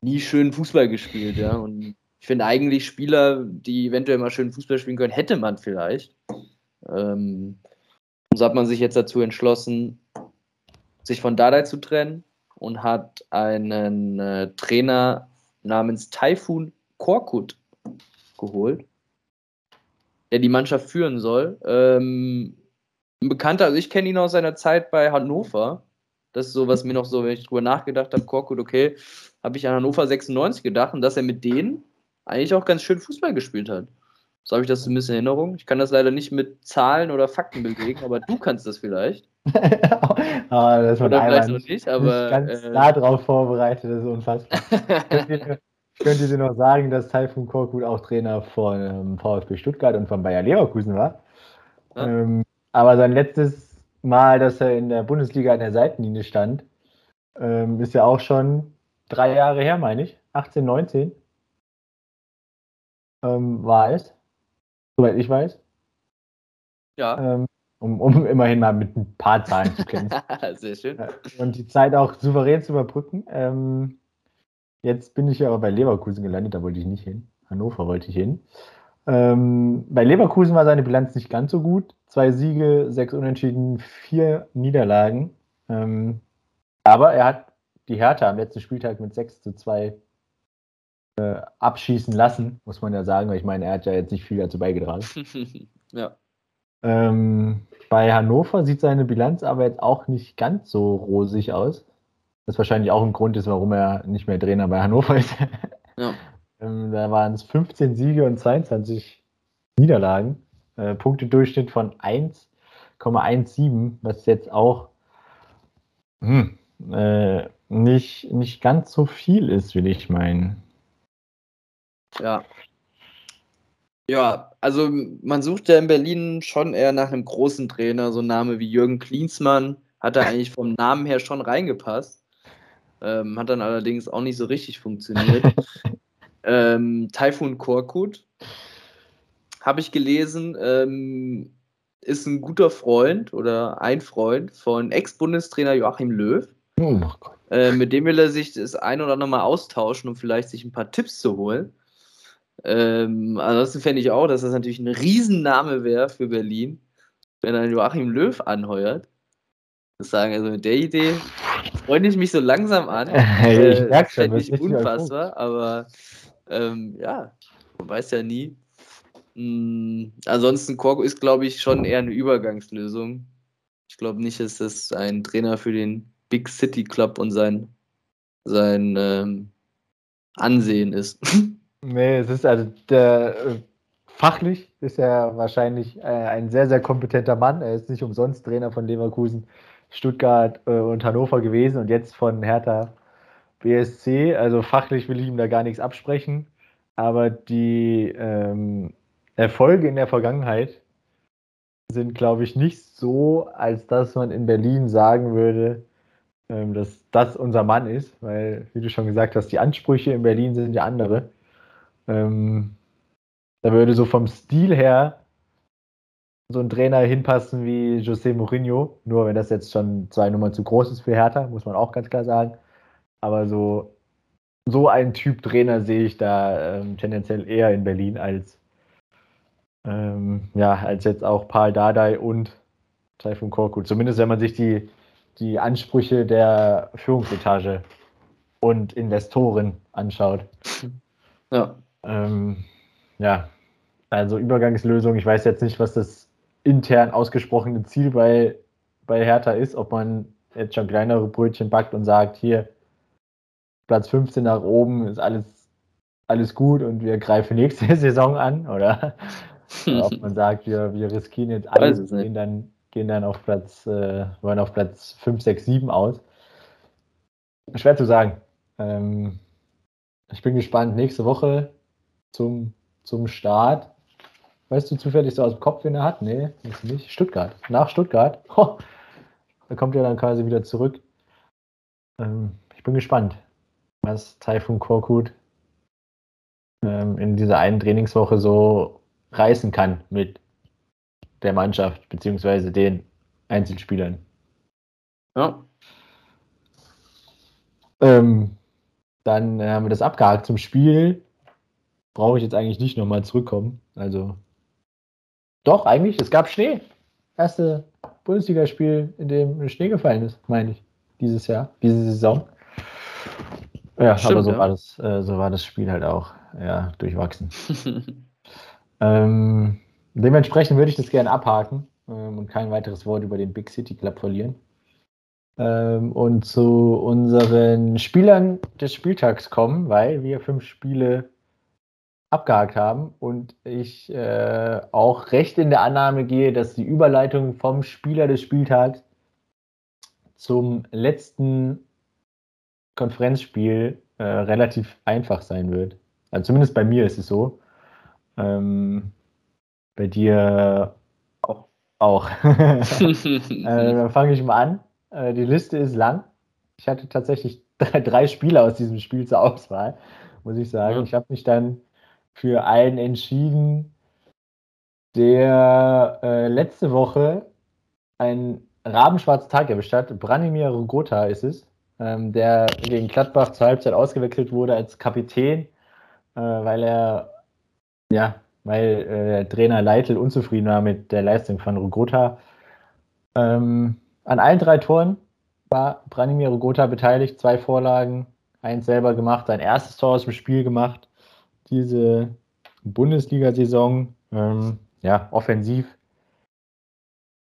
nie schön Fußball gespielt, ja. Und ich finde eigentlich Spieler, die eventuell mal schön Fußball spielen können, hätte man vielleicht. Ähm, und so hat man sich jetzt dazu entschlossen, sich von Dardai zu trennen und hat einen äh, Trainer namens Taifun Korkut geholt, der die Mannschaft führen soll. Ähm, ein Bekannter, also ich kenne ihn aus seiner Zeit bei Hannover. Das ist so, was mir noch so, wenn ich drüber nachgedacht habe, Korkut, okay, habe ich an Hannover 96 gedacht und dass er mit denen eigentlich auch ganz schön Fußball gespielt hat. So habe ich das zumindest in Erinnerung. Ich kann das leider nicht mit Zahlen oder Fakten belegen, aber du kannst das vielleicht. oh, *laughs* das oder vielleicht noch nicht, aber. Ganz äh, nah drauf vorbereitet, das ist unfassbar. ich könnte dir noch sagen, dass Taifun Korkut auch Trainer von ähm, VfB Stuttgart und von Bayer Leverkusen war. Ja. Ähm, aber sein letztes Mal, dass er in der Bundesliga an der Seitenlinie stand, ähm, ist ja auch schon drei Jahre her, meine ich. 18, 19 ähm, war es. Soweit ich weiß. Ja. Ähm, um, um *laughs* immerhin mal mit ein paar Zahlen zu kennen. *laughs* Sehr schön. Und die Zeit auch souverän zu überbrücken. Ähm, jetzt bin ich ja aber bei Leverkusen gelandet, da wollte ich nicht hin. Hannover wollte ich hin. Ähm, bei Leverkusen war seine Bilanz nicht ganz so gut. Zwei Siege, sechs Unentschieden, vier Niederlagen. Ähm, aber er hat die Hertha am letzten Spieltag mit 6 zu 2 äh, abschießen lassen, muss man ja sagen, weil ich meine, er hat ja jetzt nicht viel dazu beigetragen. *laughs* ja. Ähm, bei Hannover sieht seine Bilanz aber jetzt auch nicht ganz so rosig aus. Was wahrscheinlich auch ein Grund ist, warum er nicht mehr Trainer bei Hannover ist. ja. *laughs* Ähm, da waren es 15 Siege und 22 Niederlagen. Äh, Punktedurchschnitt von 1,17, was jetzt auch hm, äh, nicht, nicht ganz so viel ist, will ich meinen. Ja. Ja, also man sucht ja in Berlin schon eher nach einem großen Trainer. So ein Name wie Jürgen Klinsmann hat da *laughs* eigentlich vom Namen her schon reingepasst. Ähm, hat dann allerdings auch nicht so richtig funktioniert. *laughs* Ähm, Taifun Korkut, habe ich gelesen, ähm, ist ein guter Freund oder ein Freund von Ex-Bundestrainer Joachim Löw. Oh äh, mit dem will er sich das ein oder andere Mal austauschen, um vielleicht sich ein paar Tipps zu holen. Ähm, ansonsten fände ich auch, dass das natürlich ein Riesenname wäre für Berlin, wenn er Joachim Löw anheuert. Das sagen, also mit der Idee freue ich mich so langsam an. Hey, *laughs* ich äh, merke schon, das ist unfassbar, aber ähm, ja, man weiß ja nie. Mhm. Ansonsten Korko ist, glaube ich, schon eher eine Übergangslösung. Ich glaube nicht, dass das ein Trainer für den Big City Club und sein, sein ähm, Ansehen ist. *laughs* Nee, es ist also der äh, fachlich ist er wahrscheinlich äh, ein sehr, sehr kompetenter Mann. Er ist nicht umsonst Trainer von Leverkusen, Stuttgart äh, und Hannover gewesen und jetzt von Hertha BSC. Also fachlich will ich ihm da gar nichts absprechen. Aber die ähm, Erfolge in der Vergangenheit sind, glaube ich, nicht so, als dass man in Berlin sagen würde, ähm, dass das unser Mann ist, weil, wie du schon gesagt hast, die Ansprüche in Berlin sind ja andere. Ähm, da würde so vom Stil her so ein Trainer hinpassen wie José Mourinho, nur wenn das jetzt schon zwei Nummern zu groß ist für Hertha, muss man auch ganz klar sagen. Aber so, so einen Typ Trainer sehe ich da ähm, tendenziell eher in Berlin als, ähm, ja, als jetzt auch Paul Dardai und Taifun Korkut. Zumindest wenn man sich die, die Ansprüche der Führungsetage und Investoren anschaut. Ja. Ähm, ja, also Übergangslösung. Ich weiß jetzt nicht, was das intern ausgesprochene Ziel bei, bei Hertha ist, ob man jetzt schon kleinere Brötchen backt und sagt, hier Platz 15 nach oben ist alles, alles gut und wir greifen nächste *laughs* Saison an oder, oder ob man sagt, wir, wir riskieren jetzt alles und gehen dann, gehen dann auf Platz, äh, wollen auf Platz 5, 6, 7 aus. Schwer zu sagen. Ähm, ich bin gespannt. Nächste Woche zum, zum Start. Weißt du zufällig so aus dem Kopf, wen er hat? Nee, nicht. Stuttgart. Nach Stuttgart. Oh, *laughs* da kommt er dann quasi wieder zurück. Ähm, ich bin gespannt, was Taifun Korkut ähm, in dieser einen Trainingswoche so reißen kann mit der Mannschaft, beziehungsweise den Einzelspielern. Ja. Ähm, dann haben wir das abgehakt zum Spiel brauche ich jetzt eigentlich nicht nochmal zurückkommen. Also doch, eigentlich, es gab Schnee. Erste Bundesligaspiel, in dem Schnee gefallen ist, meine ich, dieses Jahr, diese Saison. Ja, Stimmt, aber so, ja. War das, äh, so war das Spiel halt auch ja, durchwachsen. *laughs* ähm, dementsprechend würde ich das gerne abhaken ähm, und kein weiteres Wort über den Big City Club verlieren. Ähm, und zu unseren Spielern des Spieltags kommen, weil wir fünf Spiele abgehakt haben und ich äh, auch recht in der Annahme gehe, dass die Überleitung vom Spieler des Spieltags zum letzten Konferenzspiel äh, relativ einfach sein wird. Also zumindest bei mir ist es so. Ähm, bei dir auch. auch. *laughs* äh, dann fange ich mal an. Äh, die Liste ist lang. Ich hatte tatsächlich *laughs* drei, drei Spieler aus diesem Spiel zur Auswahl, muss ich sagen. Ja. Ich habe mich dann für einen entschieden, der äh, letzte Woche einen rabenschwarzen Tag erwischt hat. Branimir Rogota ist es, ähm, der gegen Gladbach zur Halbzeit ausgewechselt wurde als Kapitän, äh, weil er, ja, weil äh, Trainer Leitl unzufrieden war mit der Leistung von Rogota. Ähm, an allen drei Toren war Branimir Rogota beteiligt, zwei Vorlagen, eins selber gemacht, sein erstes Tor aus dem Spiel gemacht diese Bundesliga-Saison. Ähm, ja, offensiv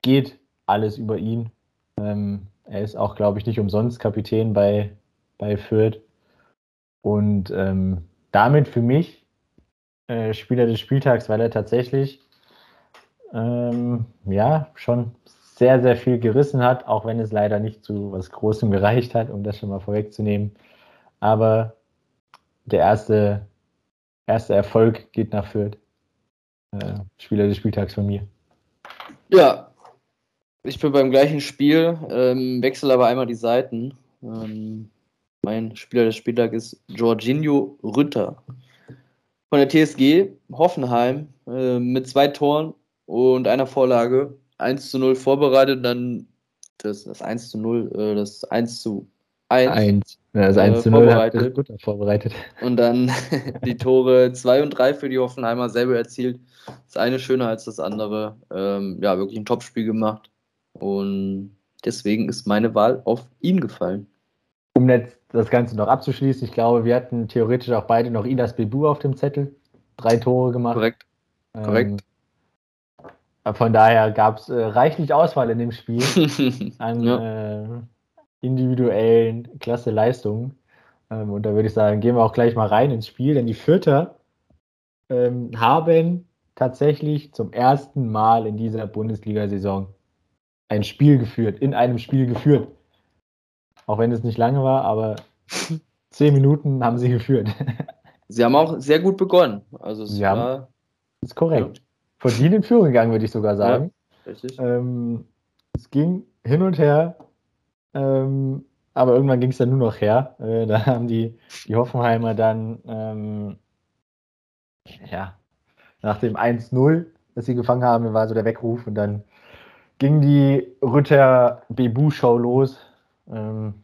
geht alles über ihn. Ähm, er ist auch, glaube ich, nicht umsonst Kapitän bei, bei Fürth. Und ähm, damit für mich äh, Spieler des Spieltags, weil er tatsächlich ähm, ja schon sehr, sehr viel gerissen hat, auch wenn es leider nicht zu was Großem *laughs* gereicht hat, um das schon mal vorwegzunehmen. Aber der erste erster Erfolg geht nach Fürth. Äh, Spieler des Spieltags von mir. Ja, ich bin beim gleichen Spiel, ähm, wechsle aber einmal die Seiten. Ähm, mein Spieler des Spieltags ist Jorginho Rütter von der TSG Hoffenheim äh, mit zwei Toren und einer Vorlage. 1 zu 0 vorbereitet, dann das, das 1 zu 0, äh, das 1 zu 1. 1. Ja, das 1 zu 0 vorbereitet. gut vorbereitet. Und dann *laughs* die Tore 2 und 3 für die Hoffenheimer selber erzielt. Das eine schöner als das andere. Ähm, ja, wirklich ein Topspiel gemacht. Und deswegen ist meine Wahl auf ihn gefallen. um jetzt das Ganze noch abzuschließen, ich glaube, wir hatten theoretisch auch beide noch Inas Bebu auf dem Zettel. Drei Tore gemacht. Korrekt. Korrekt. Ähm, von daher gab es äh, reichlich Auswahl in dem Spiel *laughs* an ja. äh, individuellen klasse Leistungen. Ähm, und da würde ich sagen, gehen wir auch gleich mal rein ins Spiel, denn die Fürther ähm, haben tatsächlich zum ersten Mal in dieser Bundesliga-Saison ein Spiel geführt, in einem Spiel geführt. Auch wenn es nicht lange war, aber *laughs* zehn Minuten haben sie geführt. *laughs* Sie haben auch sehr gut begonnen. Also es sie war, haben, ist korrekt. Ja. Verdient in Führung gegangen, würde ich sogar sagen. Ja, richtig. Ähm, es ging hin und her, ähm, aber irgendwann ging es dann nur noch her. Äh, da haben die, die Hoffenheimer dann ähm, ja, nach dem 1-0, das sie gefangen haben, war so der Weckruf und dann ging die Rütter-Bebu-Show los. Ähm,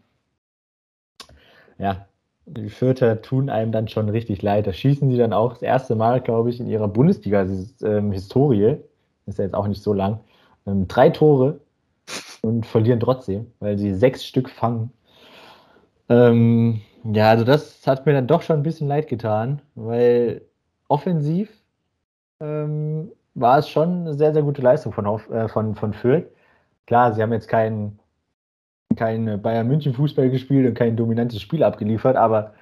ja, die Vierter tun einem dann schon richtig leid. Da schießen sie dann auch das erste Mal, glaube ich, in ihrer Bundesliga-Historie, ist ja jetzt auch nicht so lang, ähm, drei Tore und verlieren trotzdem, weil sie sechs Stück fangen. Ähm, ja, also das hat mir dann doch schon ein bisschen leid getan, weil offensiv ähm, war es schon eine sehr, sehr gute Leistung von, äh, von, von Fürth. Klar, sie haben jetzt keinen kein Bayern München Fußball gespielt und kein dominantes Spiel abgeliefert, aber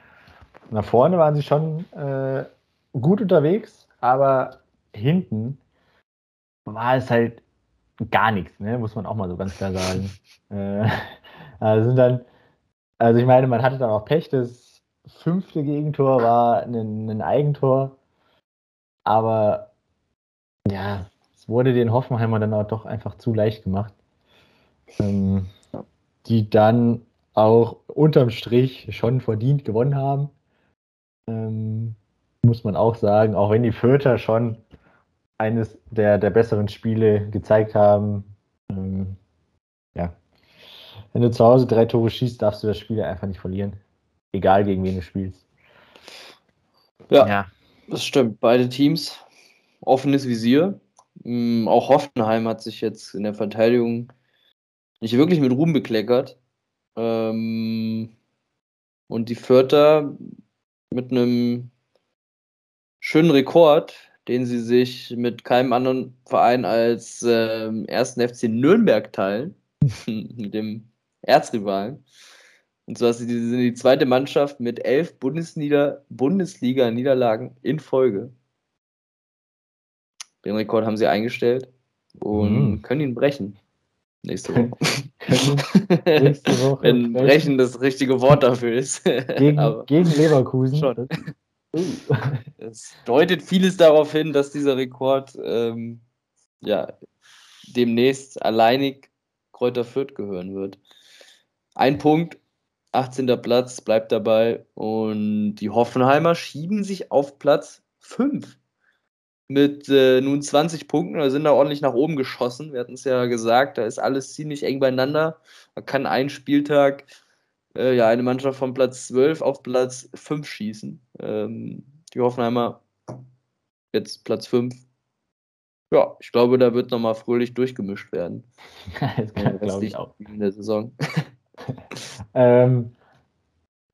nach vorne waren sie schon äh, gut unterwegs, aber hinten war es halt gar nichts, ne? muss man auch mal so ganz klar sagen. *laughs* äh, also sind dann, also ich meine, man hatte dann auch Pech, das fünfte Gegentor war ein, ein Eigentor, aber ja, es wurde den Hoffenheimer dann auch doch einfach zu leicht gemacht. Ähm, die dann auch unterm Strich schon verdient gewonnen haben. Ähm, muss man auch sagen, auch wenn die Fürther schon eines der, der besseren Spiele gezeigt haben. Ähm, ja. Wenn du zu Hause drei Tore schießt, darfst du das Spiel einfach nicht verlieren. Egal gegen wen du spielst. Ja, ja. das stimmt. Beide Teams offenes Visier. Ähm, auch Hoffenheim hat sich jetzt in der Verteidigung nicht wirklich mit Ruhm bekleckert. Ähm, und die Vierter mit einem schönen Rekord, den sie sich mit keinem anderen Verein als ähm, ersten FC Nürnberg teilen, *laughs* mit dem Erzrivalen. Und zwar sind sie die zweite Mannschaft mit elf Bundesliga-Niederlagen in Folge. Den Rekord haben sie eingestellt und mhm. können ihn brechen. Nächste Woche. *laughs* nächste Woche. Wenn brechen das richtige Wort dafür ist. *laughs* Gegen, gegen Leverkusen. Schon. Es deutet vieles darauf hin, dass dieser Rekord ähm, ja, demnächst alleinig Kräuter Fürth gehören wird. Ein Punkt, 18. Platz, bleibt dabei. Und die Hoffenheimer schieben sich auf Platz 5 mit äh, nun 20 Punkten, da sind da ordentlich nach oben geschossen. Wir hatten es ja gesagt, da ist alles ziemlich eng beieinander. Da kann ein Spieltag äh, ja eine Mannschaft von Platz 12 auf Platz 5 schießen. Ähm, die Hoffenheimer jetzt Platz 5. Ja, ich glaube, da wird nochmal fröhlich durchgemischt werden. *laughs* das kann, glaube ich auch. In der Saison. *laughs* ähm,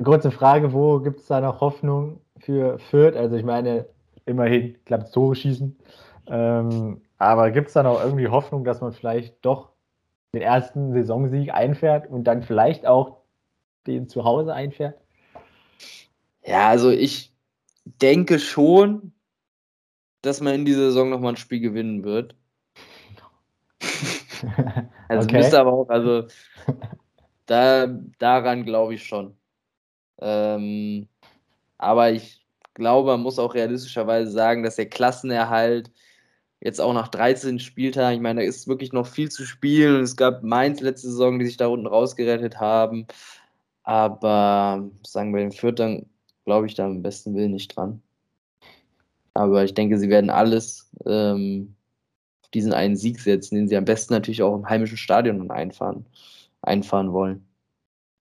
kurze Frage, wo gibt es da noch Hoffnung für Fürth? Also ich meine, immerhin klappt Tore schießen. Ähm, aber gibt es da noch irgendwie Hoffnung, dass man vielleicht doch den ersten Saisonsieg einfährt und dann vielleicht auch den zu Hause einfährt? Ja, also ich denke schon, dass man in dieser Saison nochmal ein Spiel gewinnen wird. *laughs* also okay. müsste aber auch, also da, daran glaube ich schon. Ähm, aber ich glaube, man muss auch realistischerweise sagen, dass der Klassenerhalt jetzt auch nach 13 Spieltagen, ich meine, da ist wirklich noch viel zu spielen. Es gab Mainz letzte Saison, die sich da unten rausgerettet haben. Aber sagen wir den Viertern, glaube ich da am besten Willen nicht dran. Aber ich denke, sie werden alles ähm, auf diesen einen Sieg setzen, den sie am besten natürlich auch im heimischen Stadion einfahren, einfahren wollen.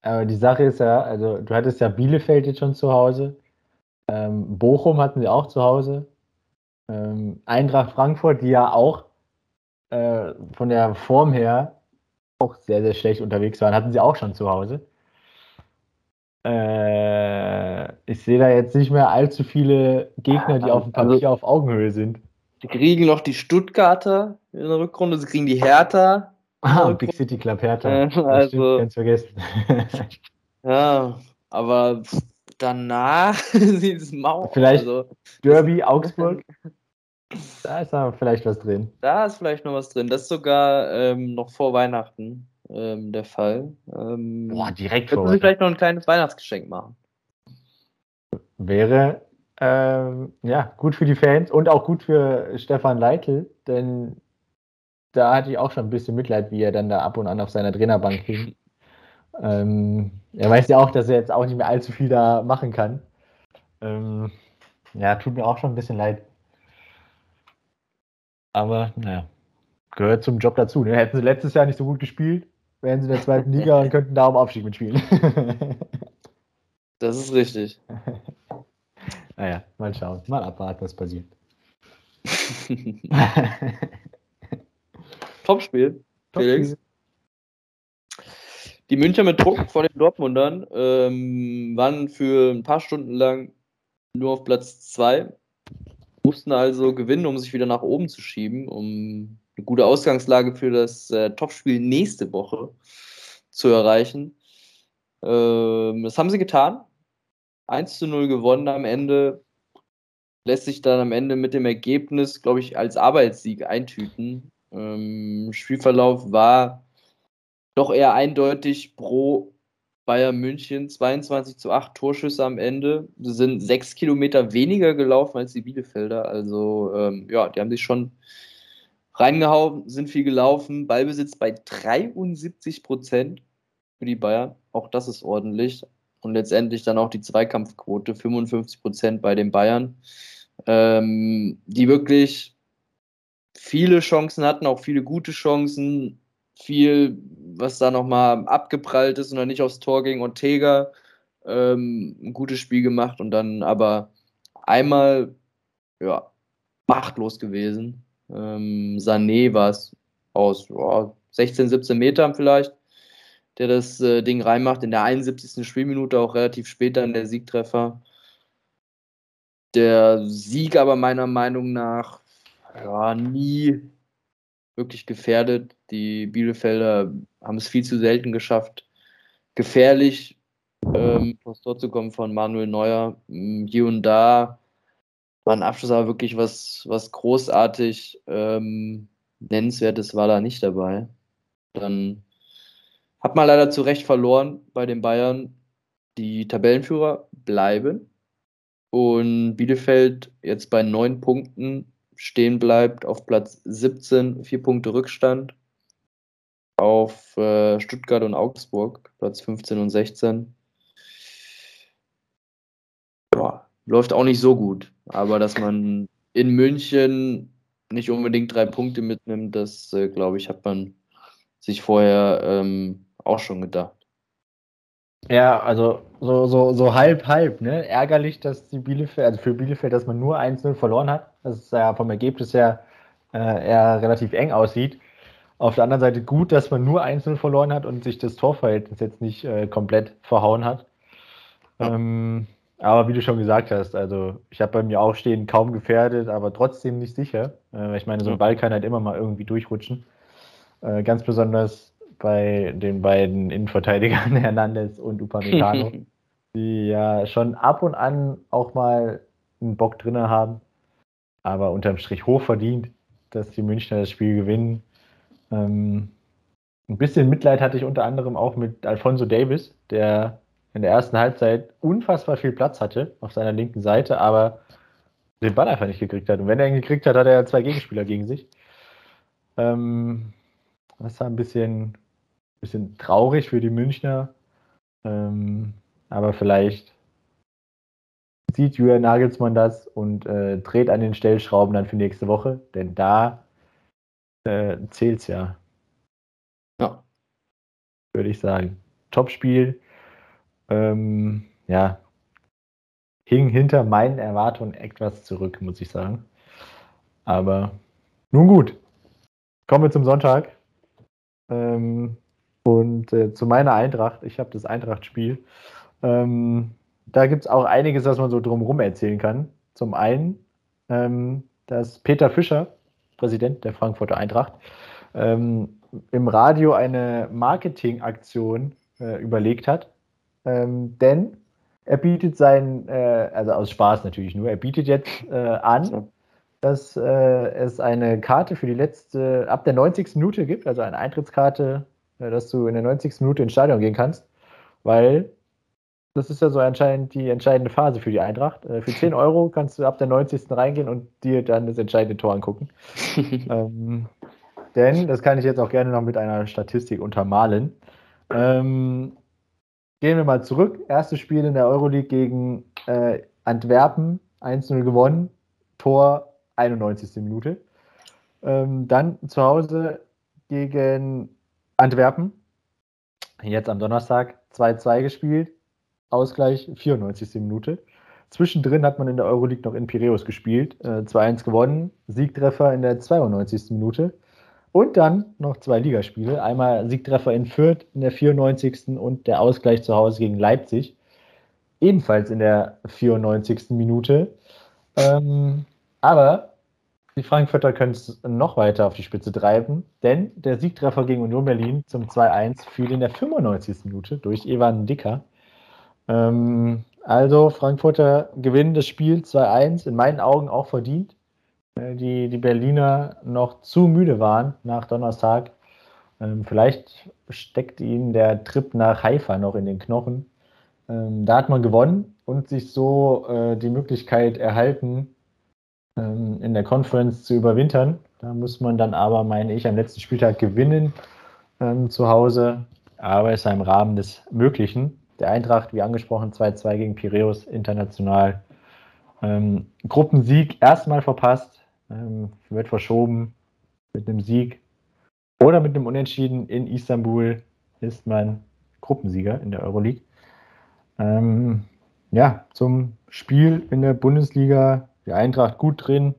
Aber die Sache ist ja, also du hattest ja Bielefeld jetzt schon zu Hause. Ähm, Bochum hatten sie auch zu Hause. Ähm, Eintracht Frankfurt, die ja auch äh, von der Form her auch sehr, sehr schlecht unterwegs waren, hatten sie auch schon zu Hause. Äh, ich sehe da jetzt nicht mehr allzu viele Gegner, die auf dem Papier also, auf Augenhöhe sind. Die kriegen noch die Stuttgarter in der Rückrunde, sie kriegen die Hertha. Ah, Big City Club Hertha. Äh, also, ganz vergessen. *laughs* ja, aber danach *laughs* sieht es mau Vielleicht also, Derby, Augsburg. *laughs* Da ist aber vielleicht was drin. Da ist vielleicht noch was drin. Das ist sogar ähm, noch vor Weihnachten ähm, der Fall. Ähm, Boah, direkt vor. Sie vielleicht noch ein kleines Weihnachtsgeschenk machen? Wäre ähm, ja gut für die Fans und auch gut für Stefan Leitl, denn da hatte ich auch schon ein bisschen Mitleid, wie er dann da ab und an auf seiner Trainerbank hing. Ähm, er weiß ja auch, dass er jetzt auch nicht mehr allzu viel da machen kann. Ähm, ja, tut mir auch schon ein bisschen leid. Aber naja, gehört zum Job dazu. Ne? Hätten sie letztes Jahr nicht so gut gespielt, wären sie in der zweiten Liga und könnten da um Aufstieg mitspielen. das ist richtig. *laughs* Naja, mal schauen. Mal abwarten, was passiert. *laughs* Topspiel, Felix. Die Müncher mit Druck vor den Dortmundern ähm, waren für ein paar Stunden lang nur auf Platz 2, mussten also gewinnen, um sich wieder nach oben zu schieben, um eine gute Ausgangslage für das äh, Topspiel nächste Woche zu erreichen. Ähm, das haben sie getan. 1 zu 0 gewonnen am Ende. Lässt sich dann am Ende mit dem Ergebnis, glaube ich, als Arbeitssieg eintüten. Ähm, Spielverlauf war doch eher eindeutig pro Bayern München 22 zu 8 Torschüsse am Ende. Sie sind sechs Kilometer weniger gelaufen als die Bielefelder. Also ähm, ja, die haben sich schon reingehauen, sind viel gelaufen. Ballbesitz bei 73 Prozent für die Bayern. Auch das ist ordentlich. Und letztendlich dann auch die Zweikampfquote 55 Prozent bei den Bayern, ähm, die wirklich viele Chancen hatten, auch viele gute Chancen, viel, was da nochmal abgeprallt ist und dann nicht aufs Tor gegen Ortega. Ähm, ein gutes Spiel gemacht und dann aber einmal ja, machtlos gewesen. Ähm, Sané war es aus ja, 16, 17 Metern vielleicht, der das äh, Ding reinmacht. In der 71. Spielminute auch relativ spät dann der Siegtreffer. Der Sieg aber meiner Meinung nach ja, nie wirklich gefährdet. Die Bielefelder haben es viel zu selten geschafft, gefährlich ähm, aufs Tor zu kommen von Manuel Neuer. Mm, hier und da war ein Abschluss aber wirklich was, was großartig ähm, Nennenswertes war da nicht dabei. Dann hat man leider zu Recht verloren bei den Bayern. Die Tabellenführer bleiben und Bielefeld jetzt bei neun Punkten stehen bleibt auf Platz 17, vier Punkte Rückstand auf äh, Stuttgart und Augsburg, Platz 15 und 16. Ja, läuft auch nicht so gut, aber dass man in München nicht unbedingt drei Punkte mitnimmt, das äh, glaube ich, hat man sich vorher ähm, auch schon gedacht. Ja, also so, so, so halb, halb, ne? Ärgerlich, dass die Bielefeld, also für Bielefeld, dass man nur 1-0 verloren hat. Das ist ja vom Ergebnis her äh, eher relativ eng aussieht. Auf der anderen Seite gut, dass man nur 1-0 verloren hat und sich das Torverhältnis jetzt nicht äh, komplett verhauen hat. Ja. Ähm, aber wie du schon gesagt hast, also ich habe bei mir auch stehen kaum gefährdet, aber trotzdem nicht sicher. Äh, ich meine, so ein Ball kann halt immer mal irgendwie durchrutschen. Äh, ganz besonders bei den beiden Innenverteidigern *laughs* Hernandez und Upamecano, *laughs* die ja schon ab und an auch mal einen Bock drin haben, aber unterm Strich hoch verdient, dass die Münchner das Spiel gewinnen. Ähm, ein bisschen Mitleid hatte ich unter anderem auch mit Alfonso Davis, der in der ersten Halbzeit unfassbar viel Platz hatte auf seiner linken Seite, aber den Ball einfach nicht gekriegt hat. Und wenn er ihn gekriegt hat, hat er zwei Gegenspieler gegen sich. Ähm, das war ein bisschen bisschen traurig für die Münchner. Ähm, aber vielleicht sieht Julian Nagelsmann das und äh, dreht an den Stellschrauben dann für nächste Woche, denn da äh, zählt es ja. Ja. Würde ich sagen. Topspiel. Ähm, ja. Hing hinter meinen Erwartungen etwas zurück, muss ich sagen. Aber nun gut. Kommen wir zum Sonntag. Ähm, und äh, zu meiner Eintracht, ich habe das Eintracht-Spiel Ähm, da gibt es auch einiges, was man so drumherum erzählen kann. Zum einen, ähm, dass Peter Fischer, Präsident der Frankfurter Eintracht, ähm, im Radio eine Marketingaktion äh, überlegt hat. Ähm, denn er bietet sein, äh, also aus Spaß natürlich nur, er bietet jetzt äh, an, dass äh, es eine Karte für die letzte, ab der 90. Minute gibt, also eine Eintrittskarte, dass du in der 90. Minute ins Stadion gehen kannst, weil das ist ja so anscheinend die entscheidende Phase für die Eintracht. Äh, für 10 Euro kannst du ab der 90. reingehen und dir dann das entscheidende Tor angucken. *laughs* ähm, denn, das kann ich jetzt auch gerne noch mit einer Statistik untermalen. Ähm, gehen wir mal zurück. Erstes Spiel in der Euroleague gegen äh, Antwerpen, 1-0 gewonnen, Tor 91. Minute. Ähm, dann zu Hause gegen Antwerpen, jetzt am Donnerstag 2-2 gespielt, Ausgleich 94. Minute. Zwischendrin hat man in der Euroleague noch in Piräus gespielt, äh, 2-1 gewonnen, Siegtreffer in der 92. Minute. Und dann noch zwei Ligaspiele. Einmal Siegtreffer in Fürth in der 94. und der Ausgleich zu Hause gegen Leipzig. Ebenfalls in der 94. Minute. Ähm, aber die Frankfurter können es noch weiter auf die Spitze treiben, denn der Siegtreffer gegen Union Berlin zum 2-1 fiel in der 95. Minute durch Evan Dicker. Ähm, also Frankfurter gewinnen das Spiel 2-1, in meinen Augen auch verdient. Äh, die, die Berliner noch zu müde waren nach Donnerstag. Ähm, vielleicht steckt ihnen der Trip nach Haifa noch in den Knochen. Ähm, da hat man gewonnen und sich so äh, die Möglichkeit erhalten, ähm, in der Conference zu überwintern. Da muss man dann aber, meine ich, am letzten Spieltag gewinnen ähm, zu Hause. Aber es ist im Rahmen des Möglichen. Der Eintracht, wie angesprochen, 2-2 gegen Piräus international. Ähm, Gruppensieg erstmal verpasst, ähm, wird verschoben mit einem Sieg oder mit einem Unentschieden in Istanbul ist man Gruppensieger in der Euroleague. Ähm, ja, zum Spiel in der Bundesliga. Die Eintracht gut drin,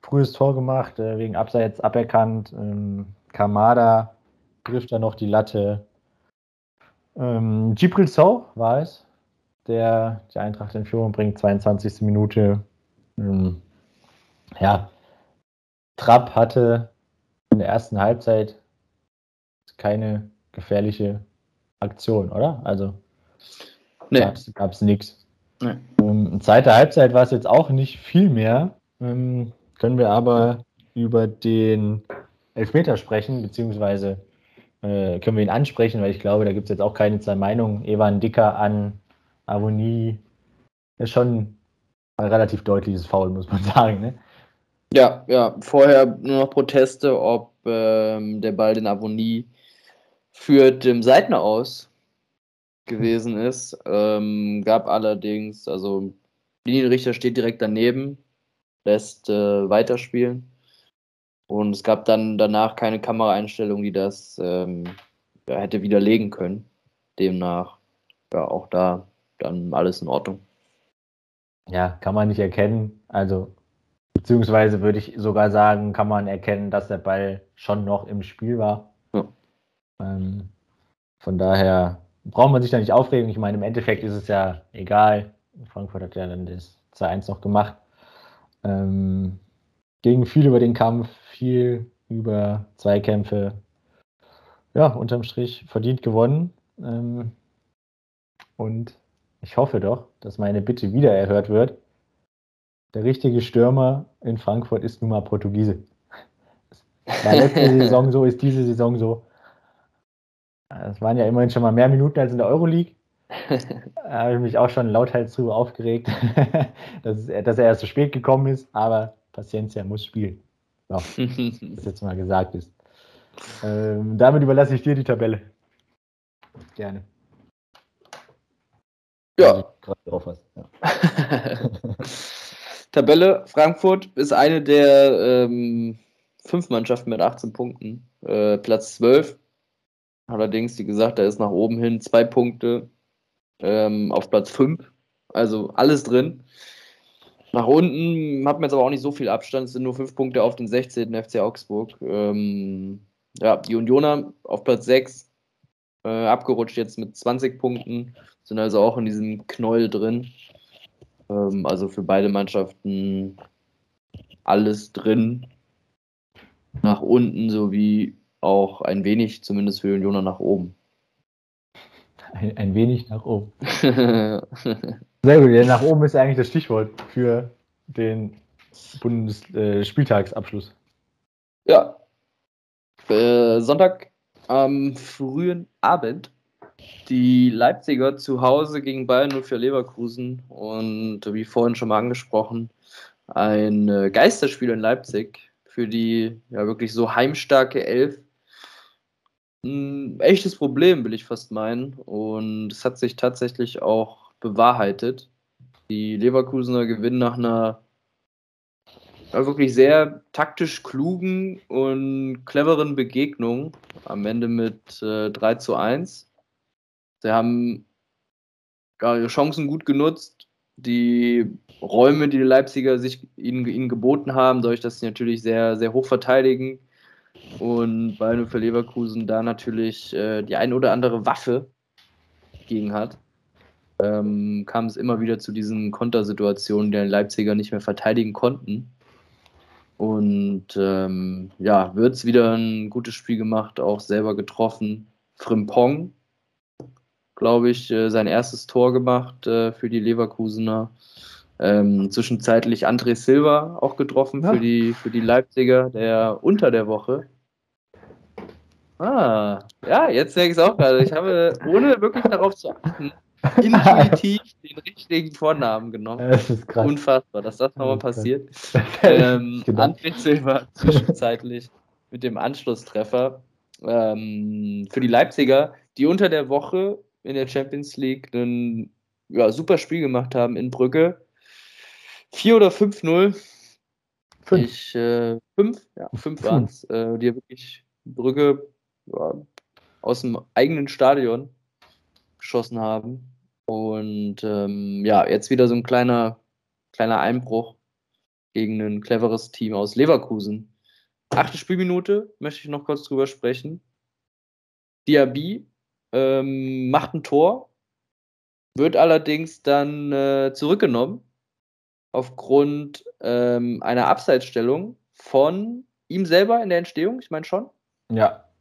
frühes Tor gemacht, äh, wegen Abseits aberkannt. Ähm, Kamada trifft da noch die Latte. Ähm, Gibril Sow war es, der die Eintracht in Führung bringt, 22. Minute. Ähm, ja, Trapp hatte in der ersten Halbzeit keine gefährliche Aktion, oder? Also nee. gab es nichts. Nee. Ähm, zweite Halbzeit war es jetzt auch nicht viel mehr. Ähm, können wir aber über den Elfmeter sprechen, beziehungsweise äh, können wir ihn ansprechen, weil ich glaube, da gibt es jetzt auch keine zwei Meinungen. Evan Dicker an Avonie ist schon ein relativ deutliches Foul, muss man *laughs* sagen. Ne? Ja, ja, vorher nur noch Proteste, ob ähm, der Ball den Avonie führt dem Seitner aus gewesen ist. Ähm, gab allerdings, also Linienrichter steht direkt daneben, lässt äh, weiterspielen. Und es gab dann danach keine Kameraeinstellung, die das ähm, ja, hätte widerlegen können. Demnach, ja, auch da dann alles in Ordnung. Ja, kann man nicht erkennen. Also, beziehungsweise würde ich sogar sagen, kann man erkennen, dass der Ball schon noch im Spiel war. Ja. Ähm, von daher braucht man sich da nicht aufregen. Ich meine, im Endeffekt ist es ja egal. Frankfurt hat ja dann das 2-1 noch gemacht. Ähm, ging viel über den Kampf, viel über Zweikämpfe. Ja, unterm Strich verdient gewonnen. Ähm, und ich hoffe doch, dass meine Bitte wieder erhört wird. Der richtige Stürmer in Frankfurt ist nun mal Portugiese. *laughs* War letzte Saison so, ist diese Saison so. Es waren ja immerhin schon mal mehr Minuten als in der Euroleague. *laughs* da habe ich mich auch schon lauthals zu aufgeregt, *laughs* dass, dass, er erst zu spät gekommen ist, aber Paciencia muss spielen. So, *laughs* das jetzt mal gesagt ist. Ähm, damit überlasse ich dir die Tabelle. Gerne. Ja. Ja. Tabelle Frankfurt ist eine der ähm, fünf Mannschaften mit 18 Punkten. Äh, Platz 12 Allerdings, wie gesagt, da ist nach oben hin zwei Punkte ähm, auf Platz 5. Also alles drin. Nach unten hat man jetzt aber auch nicht so viel Abstand. Es sind nur fünf Punkte auf den 16. FC Augsburg. Ähm, ja, die Unioner auf Platz 6. Äh, abgerutscht jetzt mit 20 Punkten. sind also auch in diesem Knäuel drin. Ähm, also für beide Mannschaften alles drin. Nach unten sowie auch ein wenig, zumindest für Unioner, nach oben. Ein, ein wenig nach oben. *laughs* Sehr gut, ja, nach oben ist eigentlich das Stichwort für den Bundesspieltagsabschluss. Äh, ja. Äh, Sonntag am frühen Abend die Leipziger zu Hause gegen Bayern für Leverkusen und wie vorhin schon mal angesprochen, ein äh, Geisterspiel in Leipzig für die ja wirklich so heimstarke Elf. Ein echtes Problem, will ich fast meinen. Und es hat sich tatsächlich auch bewahrheitet. Die Leverkusener gewinnen nach einer wirklich sehr taktisch klugen und cleveren Begegnung am Ende mit äh, 3 zu 1. Sie haben ja, ihre Chancen gut genutzt, die Räume, die die Leipziger sich ihnen, ihnen geboten haben, dadurch, dass sie natürlich sehr, sehr hoch verteidigen und Bayern für Leverkusen da natürlich äh, die ein oder andere Waffe gegen hat, ähm, kam es immer wieder zu diesen Kontersituationen, die die Leipziger nicht mehr verteidigen konnten. Und ähm, ja, Wirtz wieder ein gutes Spiel gemacht, auch selber getroffen. Frimpong glaube ich, äh, sein erstes Tor gemacht äh, für die Leverkusener. Ähm, zwischenzeitlich André Silva auch getroffen ja. für, die, für die Leipziger, der unter der Woche. Ah, ja, jetzt denke ich es auch gerade. Ich habe, ohne wirklich darauf zu achten, *laughs* intuitiv den richtigen Vornamen genommen. Das ist krass. Unfassbar, dass das nochmal passiert. *laughs* ähm, André Silva zwischenzeitlich mit dem Anschlusstreffer ähm, für die Leipziger, die unter der Woche in der Champions League ein ja, super Spiel gemacht haben in Brücke. 4 oder 5-0. Fünf. Ich, äh, fünf, ja, fünf waren es, äh, die wirklich Brücke ja, aus dem eigenen Stadion geschossen haben. Und ähm, ja, jetzt wieder so ein kleiner, kleiner Einbruch gegen ein cleveres Team aus Leverkusen. Achte Spielminute möchte ich noch kurz drüber sprechen. Diaby ähm, macht ein Tor, wird allerdings dann äh, zurückgenommen aufgrund ähm, einer Abseitsstellung von ihm selber in der Entstehung. Ich meine schon. Ja.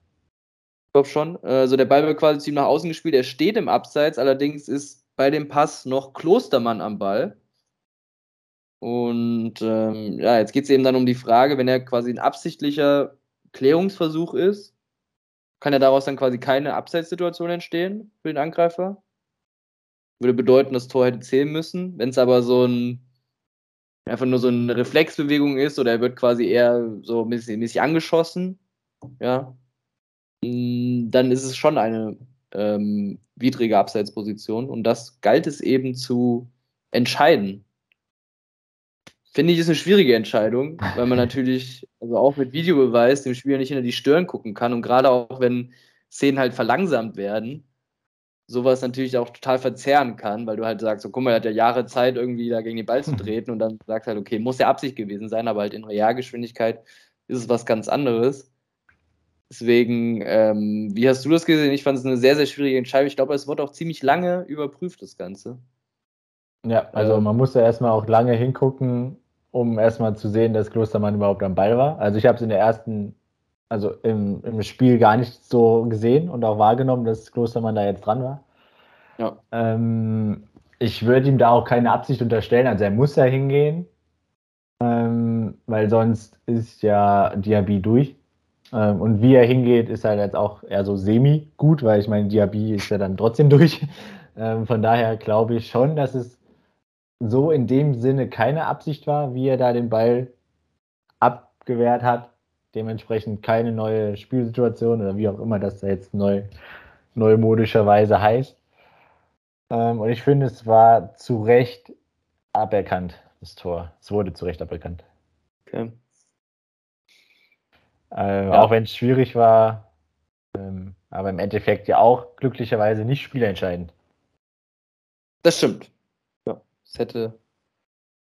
Glaube schon. Also der Ball wird quasi zu ihm nach außen gespielt. Er steht im Abseits, allerdings ist bei dem Pass noch Klostermann am Ball. Und ähm, ja, jetzt geht es eben dann um die Frage, wenn er quasi ein absichtlicher Klärungsversuch ist, kann ja daraus dann quasi keine Abseitssituation entstehen für den Angreifer. Würde bedeuten, das Tor hätte zählen müssen. Wenn es aber so ein einfach nur so eine Reflexbewegung ist oder er wird quasi eher so mäßig, mäßig angeschossen, ja, dann ist es schon eine ähm, widrige Abseitsposition und das galt es eben zu entscheiden. Finde ich, ist eine schwierige Entscheidung, weil man *laughs* natürlich, also auch mit Videobeweis, dem Spieler nicht hinter die Stirn gucken kann. Und gerade auch, wenn Szenen halt verlangsamt werden, sowas natürlich auch total verzerren kann, weil du halt sagst, so guck mal, er hat ja Jahre Zeit, irgendwie da gegen den Ball zu *laughs* treten und dann sagst halt, okay, muss ja Absicht gewesen sein, aber halt in Realgeschwindigkeit ist es was ganz anderes. Deswegen, ähm, wie hast du das gesehen? Ich fand es eine sehr, sehr schwierige Entscheidung. Ich glaube, es wurde auch ziemlich lange überprüft, das Ganze. Ja, also ähm, man musste erstmal auch lange hingucken, um erstmal zu sehen, dass Klostermann überhaupt am Ball war. Also ich habe es in der ersten, also im, im Spiel gar nicht so gesehen und auch wahrgenommen, dass Klostermann da jetzt dran war. Ja. Ähm, ich würde ihm da auch keine Absicht unterstellen, also er muss ja hingehen, ähm, weil sonst ist ja Diaby durch. Ähm, und wie er hingeht, ist halt jetzt auch eher so semi-gut, weil ich meine, Diaby ist ja dann trotzdem *laughs* durch. Ähm, von daher glaube ich schon, dass es so in dem Sinne keine Absicht war, wie er da den Ball abgewehrt hat. Dementsprechend keine neue Spielsituation oder wie auch immer das da jetzt neu, neumodischerweise heißt. Ähm, und ich finde, es war zu Recht aberkannt, das Tor. Es wurde zu Recht aberkannt. Okay. Äh, ja. Auch wenn es schwierig war, ähm, aber im Endeffekt ja auch glücklicherweise nicht spielentscheidend. Das stimmt. Es hätte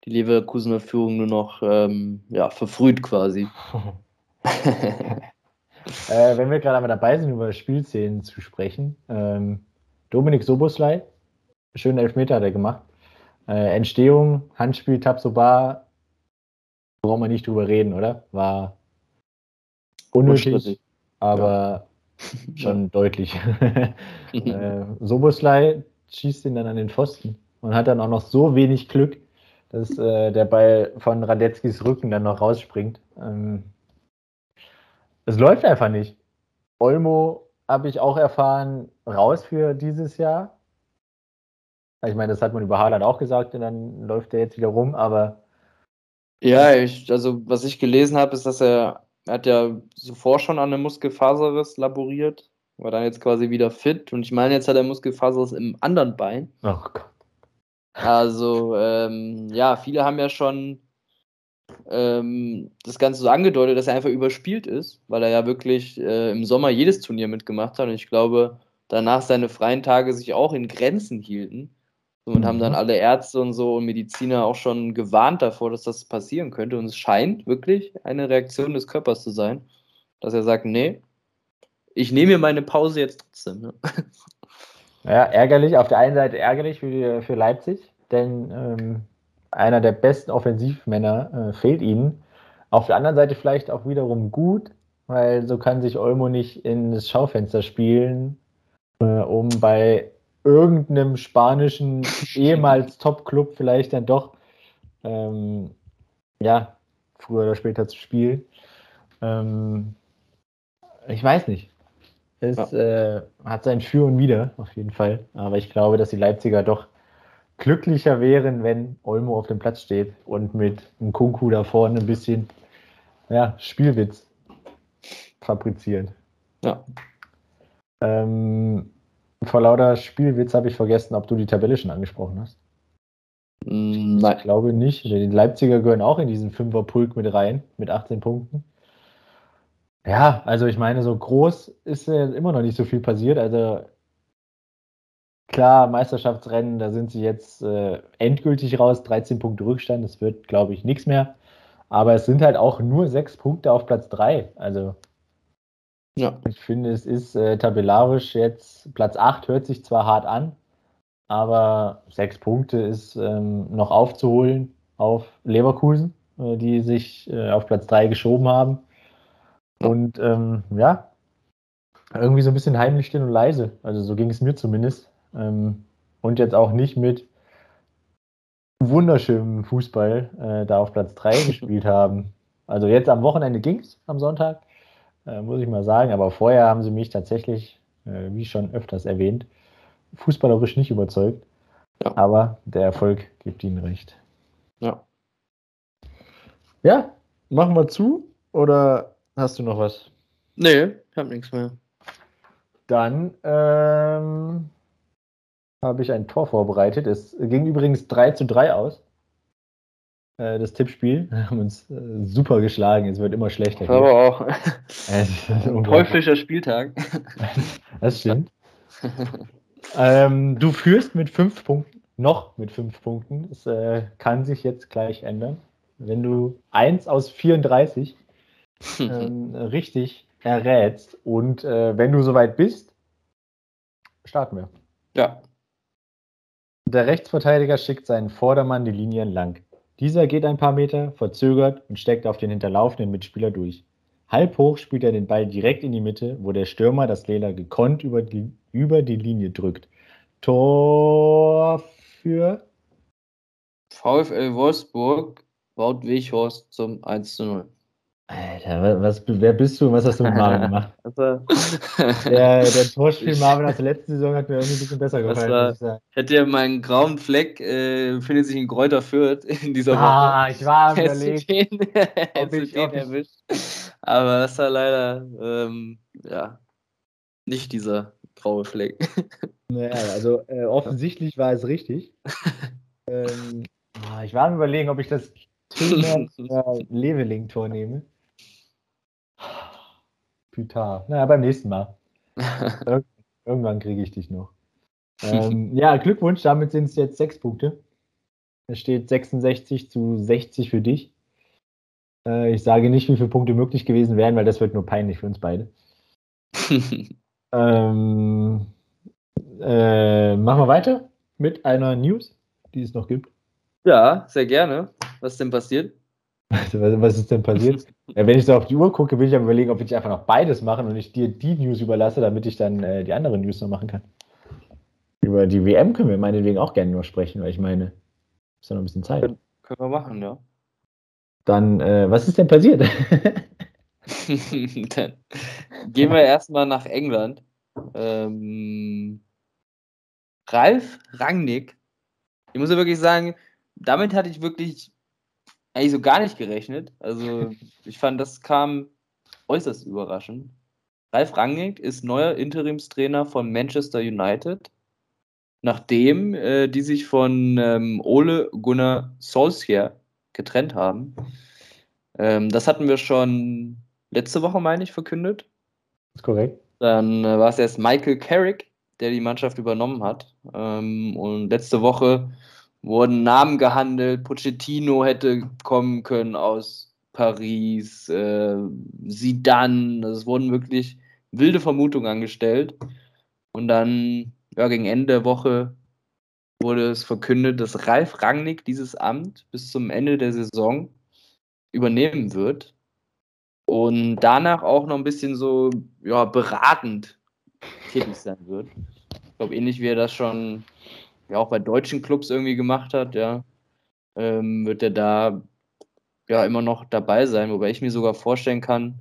die Leverkusener Führung nur noch ähm, ja, verfrüht quasi. *laughs* *laughs* äh, wenn wir gerade einmal dabei sind, über Spielszenen zu sprechen, ähm, Dominik Soboslai schönen Elfmeter hat er gemacht. Äh, Entstehung, Handspiel, Tabsoba, brauchen wir nicht drüber reden, oder? War unnötig, aber ja. schon deutlich. *laughs* äh, Soboslai schießt ihn dann an den Pfosten und hat dann auch noch so wenig Glück, dass äh, der Ball von Radetzkis Rücken dann noch rausspringt. Ähm, es läuft einfach nicht. Olmo habe ich auch erfahren, raus für dieses Jahr. Ich meine, das hat man über Haaland auch gesagt und dann läuft er jetzt wieder rum, aber. Ja, ich, also was ich gelesen habe, ist, dass er, er hat ja zuvor schon an einem Muskelfaserriss laboriert, war dann jetzt quasi wieder fit und ich meine, jetzt hat er Muskelfaserriss im anderen Bein. Oh Gott. Also, ähm, ja, viele haben ja schon ähm, das Ganze so angedeutet, dass er einfach überspielt ist, weil er ja wirklich äh, im Sommer jedes Turnier mitgemacht hat und ich glaube, danach seine freien Tage sich auch in Grenzen hielten. Und mhm. haben dann alle Ärzte und so und Mediziner auch schon gewarnt davor, dass das passieren könnte. Und es scheint wirklich eine Reaktion des Körpers zu sein, dass er sagt, nee, ich nehme mir meine Pause jetzt trotzdem. Ne? *laughs* Ja, ärgerlich. Auf der einen Seite ärgerlich für, für Leipzig, denn ähm, einer der besten Offensivmänner äh, fehlt ihnen. Auf der anderen Seite vielleicht auch wiederum gut, weil so kann sich Olmo nicht ins Schaufenster spielen, äh, um bei irgendeinem spanischen *laughs* ehemals Top-Club vielleicht dann doch ähm, ja, früher oder später zu spielen. Ähm, ich weiß nicht. Es ja. äh, hat sein Für und Wider, auf jeden Fall. Aber ich glaube, dass die Leipziger doch glücklicher wären, wenn Olmo auf dem Platz steht und mit einem Kunku da vorne ein bisschen ja, Spielwitz fabriziert. Ja. Ähm, vor lauter Spielwitz habe ich vergessen, ob du die Tabelle schon angesprochen hast. Mm, nein. Ich glaube nicht. Die Leipziger gehören auch in diesen Fünferpulk mit rein, mit 18 Punkten. Ja, also ich meine, so groß ist immer noch nicht so viel passiert. Also klar, Meisterschaftsrennen, da sind sie jetzt äh, endgültig raus, 13 Punkte Rückstand, das wird, glaube ich, nichts mehr. Aber es sind halt auch nur sechs Punkte auf Platz 3. Also ja. ich finde, es ist äh, tabellarisch jetzt, Platz 8 hört sich zwar hart an, aber sechs Punkte ist ähm, noch aufzuholen auf Leverkusen, äh, die sich äh, auf Platz 3 geschoben haben. Und ähm, ja, irgendwie so ein bisschen heimlich still und leise. Also so ging es mir zumindest. Ähm, und jetzt auch nicht mit wunderschönem Fußball äh, da auf Platz 3 *laughs* gespielt haben. Also jetzt am Wochenende ging es, am Sonntag, äh, muss ich mal sagen. Aber vorher haben sie mich tatsächlich, äh, wie schon öfters erwähnt, fußballerisch nicht überzeugt. Ja. Aber der Erfolg gibt ihnen recht. Ja. Ja, machen wir zu oder Hast du noch was? Nee, ich habe nichts mehr. Dann ähm, habe ich ein Tor vorbereitet. Es ging übrigens 3 zu 3 aus. Äh, das Tippspiel. *laughs* Wir haben uns äh, super geschlagen. Es wird immer schlechter. Aber auch. *laughs* *laughs* ein teuflischer Spieltag. das stimmt. ähm, du führst mit 5 Punkten. Noch mit 5 Punkten. Es äh, kann sich jetzt gleich ändern. Wenn du 1 aus 34 ähm, richtig errätst. Und äh, wenn du soweit bist, starten wir. Ja. Der Rechtsverteidiger schickt seinen Vordermann die Linie entlang. Dieser geht ein paar Meter, verzögert und steckt auf den hinterlaufenden Mitspieler durch. Halb hoch spielt er den Ball direkt in die Mitte, wo der Stürmer das Leder gekonnt über die, über die Linie drückt. Tor für VfL Wolfsburg, Wout Weghorst zum 1 zu 0. Alter, was, wer bist du und was hast du mit Marvin *laughs* gemacht? Also, *laughs* der, der Torspiel Marvin aus der letzten Saison hat mir irgendwie ein bisschen besser gefallen. War, ich hätte ja meinen grauen Fleck, äh, findet sich in Kräuter Fürth in dieser Woche. Ah, ich war am überlegt. Den, ob ich, *laughs* den erwischt. Aber das war leider, ähm, ja, nicht dieser graue Fleck. Naja, also äh, offensichtlich war es richtig. ähm, ah, ich war am überlegen, ob ich das Thema äh, Leveling-Tor nehme. Pythar. Naja, beim nächsten Mal. *laughs* Ir irgendwann kriege ich dich noch. *laughs* Ähm, ja, Glückwunsch, damit sind es jetzt sechs Punkte. Es steht 66 zu 60 für dich. Äh, ich sage nicht, wie viele Punkte möglich gewesen wären, weil das wird nur peinlich für uns beide. ähm, äh, machen wir weiter? mit einer News, die es noch gibt? Ja, sehr gerne. Was ist denn passiert? *laughs* Was ist denn passiert? ja, wenn ich so auf die Uhr gucke, will ich aber überlegen, ob ich einfach noch beides machen und ich dir die News überlasse, damit ich dann äh, die anderen News noch machen kann. Über die WM können wir meinetwegen auch gerne nur sprechen, weil ich meine, ist ja noch ein bisschen Zeit. Können, können wir machen, ja. Dann, äh, was ist denn passiert? *laughs* dann gehen wir erstmal nach England. Ähm, Ralf Rangnick, ich muss ja wirklich sagen, damit hatte ich wirklich eigentlich so gar nicht gerechnet. Also ich fand, das kam äußerst überraschend. Ralf Rangnick ist neuer Interimstrainer von Manchester United, nachdem äh, die sich von ähm, Ole Gunnar Solskjaer getrennt haben. Ähm, das hatten wir schon letzte Woche, meine ich, verkündet. Das ist korrekt. Dann äh, war es erst Michael Carrick, der die Mannschaft übernommen hat. Ähm, und letzte Woche wurden Namen gehandelt. Pochettino hätte kommen können aus Paris, äh, Zidane. Es wurden wirklich wilde Vermutungen angestellt. Und dann, ja, gegen Ende der Woche wurde es verkündet, dass Ralf Rangnick dieses Amt bis zum Ende der Saison übernehmen wird und danach auch noch ein bisschen so ja, beratend tätig sein wird. Ich glaube, ähnlich wie er das schon ja auch bei deutschen Clubs irgendwie gemacht hat, ja, ähm, wird er da ja immer noch dabei sein, wobei ich mir sogar vorstellen kann,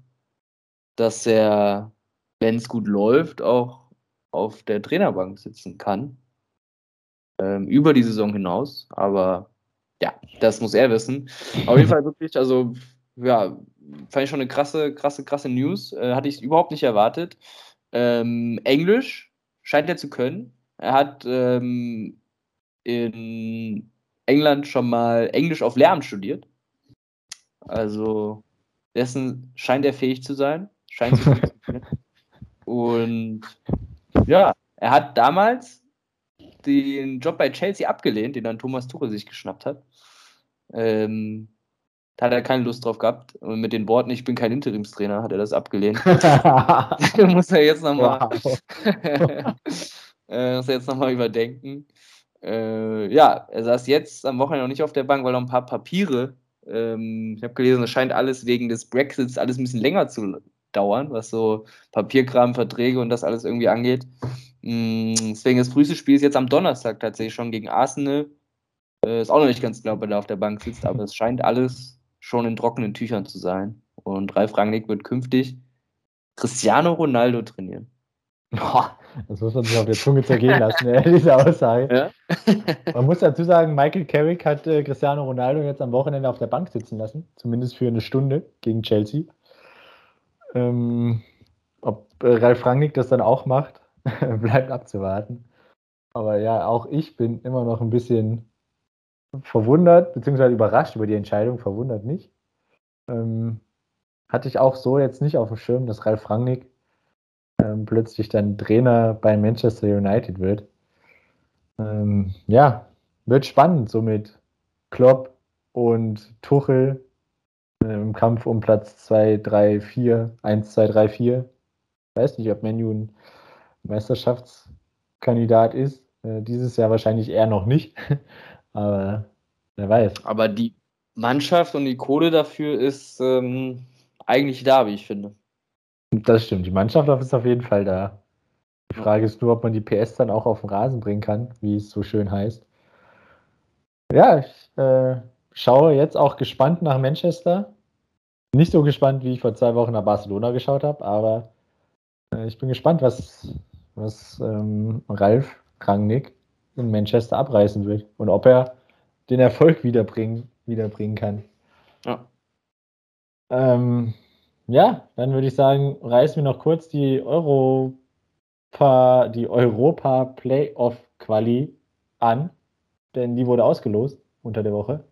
dass er, wenn es gut läuft, auch auf der Trainerbank sitzen kann. Ähm, über die Saison hinaus, aber ja, das muss er wissen. Auf jeden Fall wirklich, also ja, fand ich schon eine krasse, krasse, krasse News. Äh, hatte ich überhaupt nicht erwartet. Ähm, Englisch scheint er zu können. Er hat ähm, in England schon mal Englisch auf Lehramt studiert. Also dessen scheint er fähig zu sein. Scheint zu *laughs* Und ja, er hat damals den Job bei Chelsea abgelehnt, den dann Thomas Tuchel sich geschnappt hat. Ähm, da hat er keine Lust drauf gehabt. Und mit den Worten, ich bin kein Interimstrainer, hat er das abgelehnt. *laughs* *laughs* muss er jetzt nochmal. Äh, muss er jetzt nochmal überdenken. Äh, ja, er saß jetzt am Wochenende noch nicht auf der Bank, weil noch ein paar Papiere, ähm, ich habe gelesen, es scheint alles wegen des Brexits alles ein bisschen länger zu dauern, was so Papierkram, Verträge und das alles irgendwie angeht. Mm, deswegen das früheste Spiel ist jetzt am Donnerstag tatsächlich schon gegen Arsenal. Äh, ist auch noch nicht ganz klar, ob er da auf der Bank sitzt, aber es scheint alles schon in trockenen Tüchern zu sein. Und Ralf Rangnick wird künftig Cristiano Ronaldo trainieren. Boah, das muss man sich auf der Zunge zergehen lassen, ja, diese Aussage. Ja? man muss dazu sagen, Michael Carrick hat äh, Cristiano Ronaldo jetzt am Wochenende auf der Bank sitzen lassen, zumindest für eine Stunde gegen Chelsea. Ähm, ob äh, Ralf Rangnick das dann auch macht, *laughs* bleibt abzuwarten. Aber ja, auch ich bin immer noch ein bisschen verwundert, beziehungsweise überrascht über die Entscheidung, verwundert nicht. Ähm, hatte ich auch so jetzt nicht auf dem Schirm, dass Ralf Rangnick ähm, plötzlich dann Trainer bei Manchester United wird. Ähm, ja, wird spannend, so mit Klopp und Tuchel äh, im Kampf um Platz 2, 3, 4, 1, 2, 3, 4. Ich weiß nicht, ob Menu ein Meisterschaftskandidat ist. Äh, dieses Jahr wahrscheinlich eher noch nicht. *laughs* Aber wer weiß. Aber die Mannschaft und die Kohle dafür ist ähm, eigentlich da, wie ich finde. Das stimmt. Die Mannschaft ist auf jeden Fall da. Die Frage ist nur, ob man die PS dann auch auf den Rasen bringen kann, wie es so schön heißt. Ja, ich äh, schaue jetzt auch gespannt nach Manchester. Nicht so gespannt, wie ich vor zwei Wochen nach Barcelona geschaut habe, aber äh, ich bin gespannt, was, was ähm, Ralf Rangnick in Manchester abreißen wird und ob er den Erfolg wiederbringen, wiederbringen kann. Ja. Ähm, ja, dann würde ich sagen, reißen wir noch kurz die Europa, die Europa Playoff Quali an, denn die wurde ausgelost unter der Woche.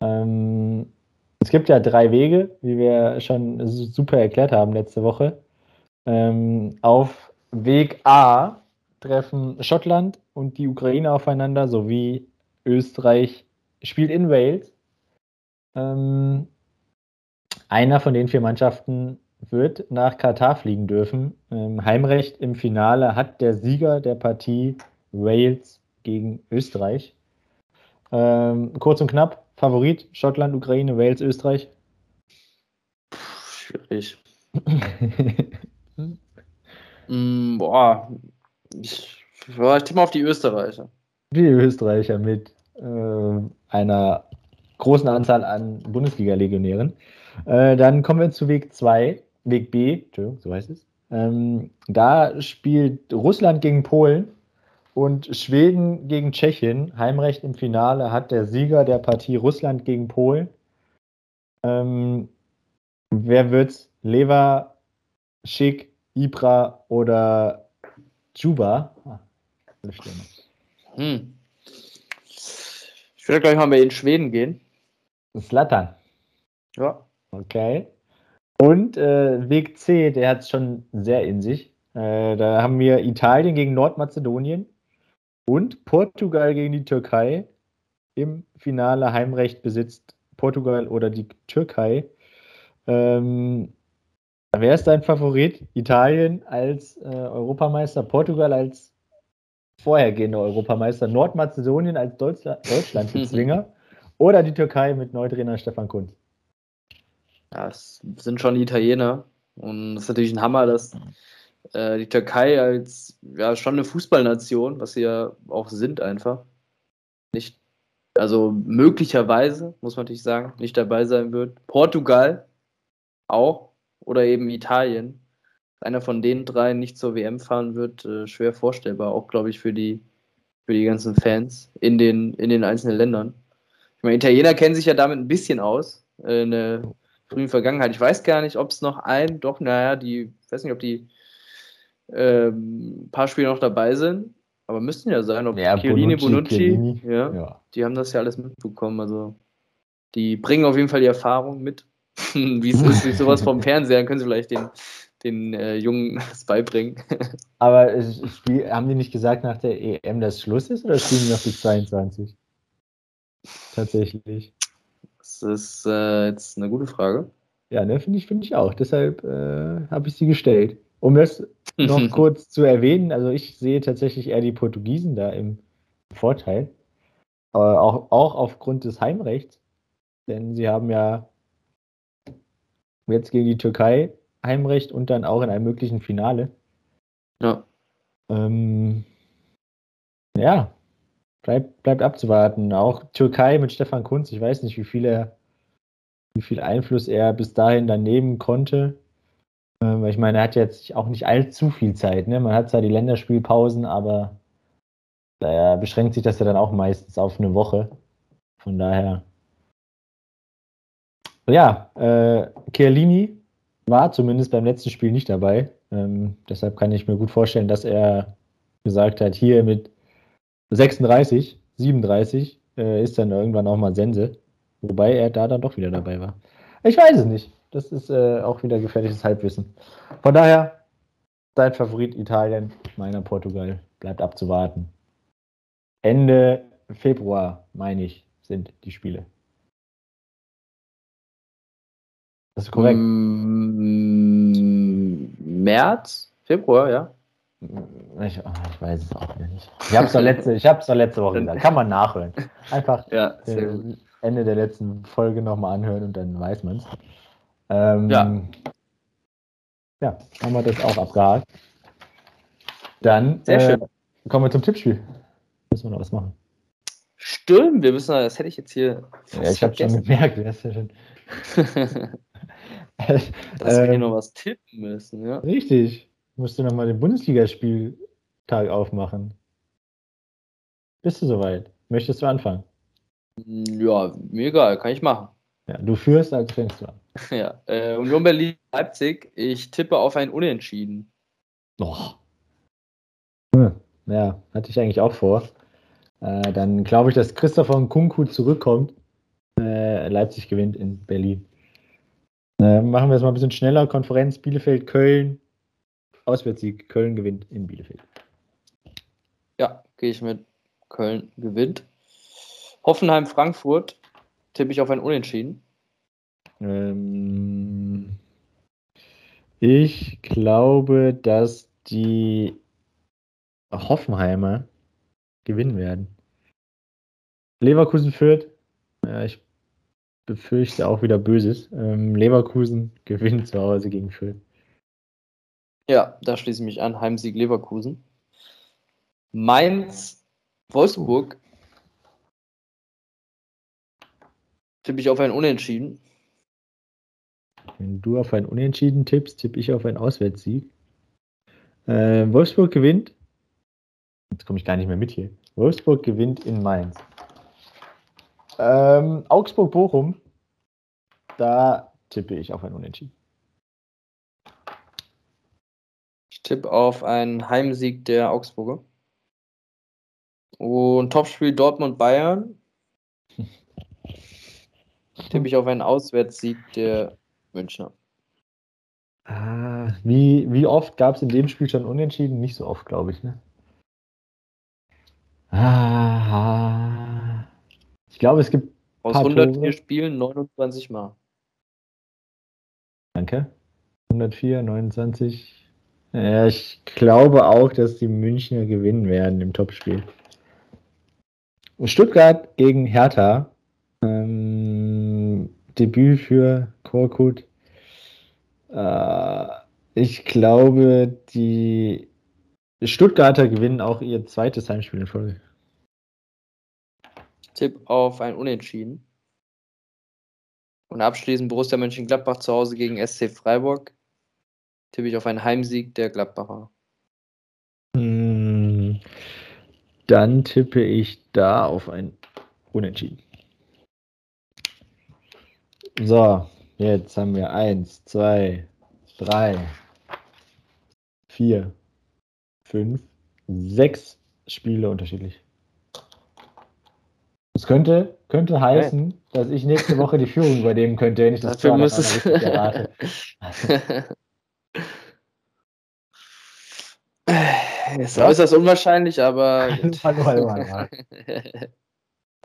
Ähm, es gibt ja drei Wege, wie wir schon super erklärt haben letzte Woche. Ähm, auf Weg A treffen Schottland und die Ukraine aufeinander, sowie Österreich spielt in Wales. Ähm, einer von den vier Mannschaften wird nach Katar fliegen dürfen. Ähm, Heimrecht im Finale hat der Sieger der Partie Wales gegen Österreich. Ähm, kurz und knapp, Favorit, Schottland, Ukraine, Wales, Österreich. Schwierig. *laughs* mm, boah, ich, ich tippe mal auf die Österreicher. Die Österreicher mit äh, einer großen Anzahl an Bundesliga-Legionären. Äh, dann kommen wir zu Weg 2, Weg B, Entschuldigung, so heißt es. Ähm, da spielt Russland gegen Polen und Schweden gegen Tschechien. Heimrecht im Finale hat der Sieger der Partie Russland gegen Polen. Ähm, wer wird's? Lever, Schick, Ibra oder Juba? Ah, hm. Ich würde gleich mal in Schweden gehen. Slattern. Ja. Okay. Und äh, Weg C, der hat es schon sehr in sich. Äh, da haben wir Italien gegen Nordmazedonien und Portugal gegen die Türkei. Im Finale Heimrecht besitzt Portugal oder die Türkei. Ähm, wer ist dein Favorit? Italien als äh, Europameister, Portugal als vorhergehender Europameister, Nordmazedonien als Deutschland-Bezwinger *laughs* oder die Türkei mit Neutrainer Stefan Kunz? Ja, es sind schon Italiener. Und es ist natürlich ein Hammer, dass äh, die Türkei als ja schon eine Fußballnation, was sie ja auch sind, einfach nicht, also möglicherweise, muss man natürlich sagen, nicht dabei sein wird. Portugal auch oder eben Italien. Einer von den drei nicht zur WM fahren wird, äh, schwer vorstellbar, auch glaube ich für die, für die ganzen Fans in den, in den einzelnen Ländern. Ich meine, Italiener kennen sich ja damit ein bisschen aus. Äh, eine frühen Vergangenheit. Ich weiß gar nicht, ob es noch ein, doch, naja, die, ich weiß nicht, ob die ähm, paar Spiele noch dabei sind, aber müssten ja sein, ob ja, Chiellini, Bonucci, Bonucci ja, ja, die haben das ja alles mitbekommen, also die bringen auf jeden Fall die Erfahrung mit, *laughs* wie es ist, wie sowas vom Fernseher, können sie vielleicht den, den äh, Jungen *laughs* das beibringen. aber Spiel, haben die nicht gesagt nach der EM, dass Schluss ist, oder spielen die noch bis 22? Tatsächlich. Das ist äh, jetzt eine gute Frage. Ja, ne, finde ich, finde ich auch. Deshalb äh, habe ich sie gestellt. Um das noch *laughs* kurz zu erwähnen, also ich sehe tatsächlich eher die Portugiesen da im Vorteil. Aber auch, auch aufgrund des Heimrechts. Denn sie haben ja jetzt gegen die Türkei Heimrecht und dann auch in einem möglichen Finale. Ja. Ähm, ja, bleibt, bleibt abzuwarten. Auch Türkei mit Stefan Kunz, ich weiß nicht, wie viel, er, wie viel Einfluss er bis dahin daneben konnte. Ähm, ich meine, er hat jetzt auch nicht allzu viel Zeit. Ne? Man hat zwar die Länderspielpausen, aber da beschränkt sich das ja dann auch meistens auf eine Woche. Von daher. Ja, äh, Chiellini war zumindest beim letzten Spiel nicht dabei. Ähm, deshalb kann ich mir gut vorstellen, dass er gesagt hat, hier mit 36, 37 äh, ist dann irgendwann auch mal Sense. Wobei er da dann doch wieder dabei war. Ich weiß es nicht. Das ist äh, auch wieder gefährliches Halbwissen. Von daher, dein Favorit Italien, meiner Portugal. Bleibt abzuwarten. Ende Februar, meine ich, sind die Spiele. Das ist korrekt. Mm, März? Februar, ja. Ich, oh, ich, weiß es auch nicht. Ich habe es doch letzte, doch letzte Woche gesagt. Kann man nachhören. Einfach ja, äh, Ende der letzten Folge nochmal anhören und dann weiß man es. Ähm, ja. Ja, haben wir das auch abgehakt. Dann äh, kommen wir zum Tippspiel. Müssen wir noch was machen. Stimmt, wir müssen, das hätte ich jetzt hier. Ja, ich habe schon gemerkt, das ist ja schon. *laughs* *laughs* Dass wir hier noch was tippen müssen, ja. Richtig musst du nochmal den Bundesligaspieltag aufmachen. Bist du soweit? Möchtest du anfangen? Ja, mir egal, kann ich machen. Ja, du führst, als fängst du an. Ja, äh, Union Berlin Leipzig, ich tippe auf ein Unentschieden. Doch. Hm, ja, hatte ich eigentlich auch vor. Äh, dann glaube ich, dass Christopher Nkunku zurückkommt. Äh, Leipzig gewinnt in Berlin. Äh, machen wir es mal ein bisschen schneller. Konferenz Bielefeld, Köln, Auswärtssieg. Köln gewinnt in Bielefeld. Ja, gehe ich mit. Köln gewinnt. Hoffenheim, Frankfurt tippe ich auf ein Unentschieden. Ähm, ich glaube, dass die Hoffenheimer gewinnen werden. Leverkusen führt. Ja, ich befürchte auch wieder Böses. Ähm, Leverkusen *laughs* gewinnt zu Hause gegen Fürth. Ja, da schließe ich mich an. Heimsieg Leverkusen. Mainz, Wolfsburg. Tippe ich auf ein Unentschieden. Wenn du auf ein Unentschieden tippst, tippe ich auf einen Auswärtssieg. Äh, Wolfsburg gewinnt. Jetzt komme ich gar nicht mehr mit hier. Wolfsburg gewinnt in Mainz. Ähm, Augsburg-Bochum. Da tippe ich auf ein Unentschieden. Ich tippe auf einen Heimsieg der Augsburger. Und Topspiel Dortmund-Bayern. *laughs* tippe ich auf einen Auswärtssieg der Münchner. Ah, wie, wie oft gab es in dem Spiel schon Unentschieden? Nicht so oft, glaube ich. Ne? Ah, ich glaube, es gibt. Aus 104 Tore. Spielen 29 Mal. Danke. 104, 29. Ja, ich glaube auch, dass die Münchner gewinnen werden im Topspiel. Stuttgart gegen Hertha. Ähm, Debüt für Korkut. Äh, ich glaube, die Stuttgarter gewinnen auch ihr zweites Heimspiel in Folge. Tipp auf ein Unentschieden. Und abschließend Borussia Mönchengladbach zu Hause gegen SC Freiburg. Tippe ich auf einen Heimsieg der Gladbacher. Hm, dann tippe ich da auf ein Unentschieden. So, jetzt haben wir eins, zwei, drei, vier, fünf, sechs Spiele unterschiedlich. Das könnte, könnte heißen, dass ich nächste Woche die Führung übernehmen könnte, wenn ich das Dafür muss es *laughs* *laughs* errate. ist äußerst unwahrscheinlich, aber. hallo, hallo, hallo.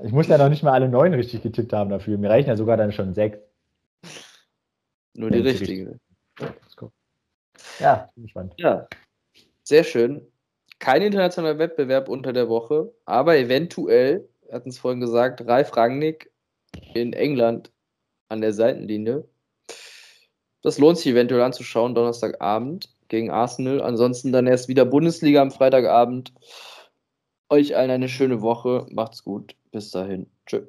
Ich muss ja noch nicht mal alle neun richtig getippt haben dafür. Mir reichen ja sogar dann schon sechs. Nur die richtigen. Ja, bin gespannt. Ja, sehr schön. Kein internationaler Wettbewerb unter der Woche, aber eventuell wir hatten es vorhin gesagt, Ralf Rangnick in England an der Seitenlinie. Das lohnt sich eventuell anzuschauen, Donnerstagabend gegen Arsenal. Ansonsten dann erst wieder Bundesliga am Freitagabend. Euch allen eine schöne Woche. Macht's gut. Bis dahin. Tschüss.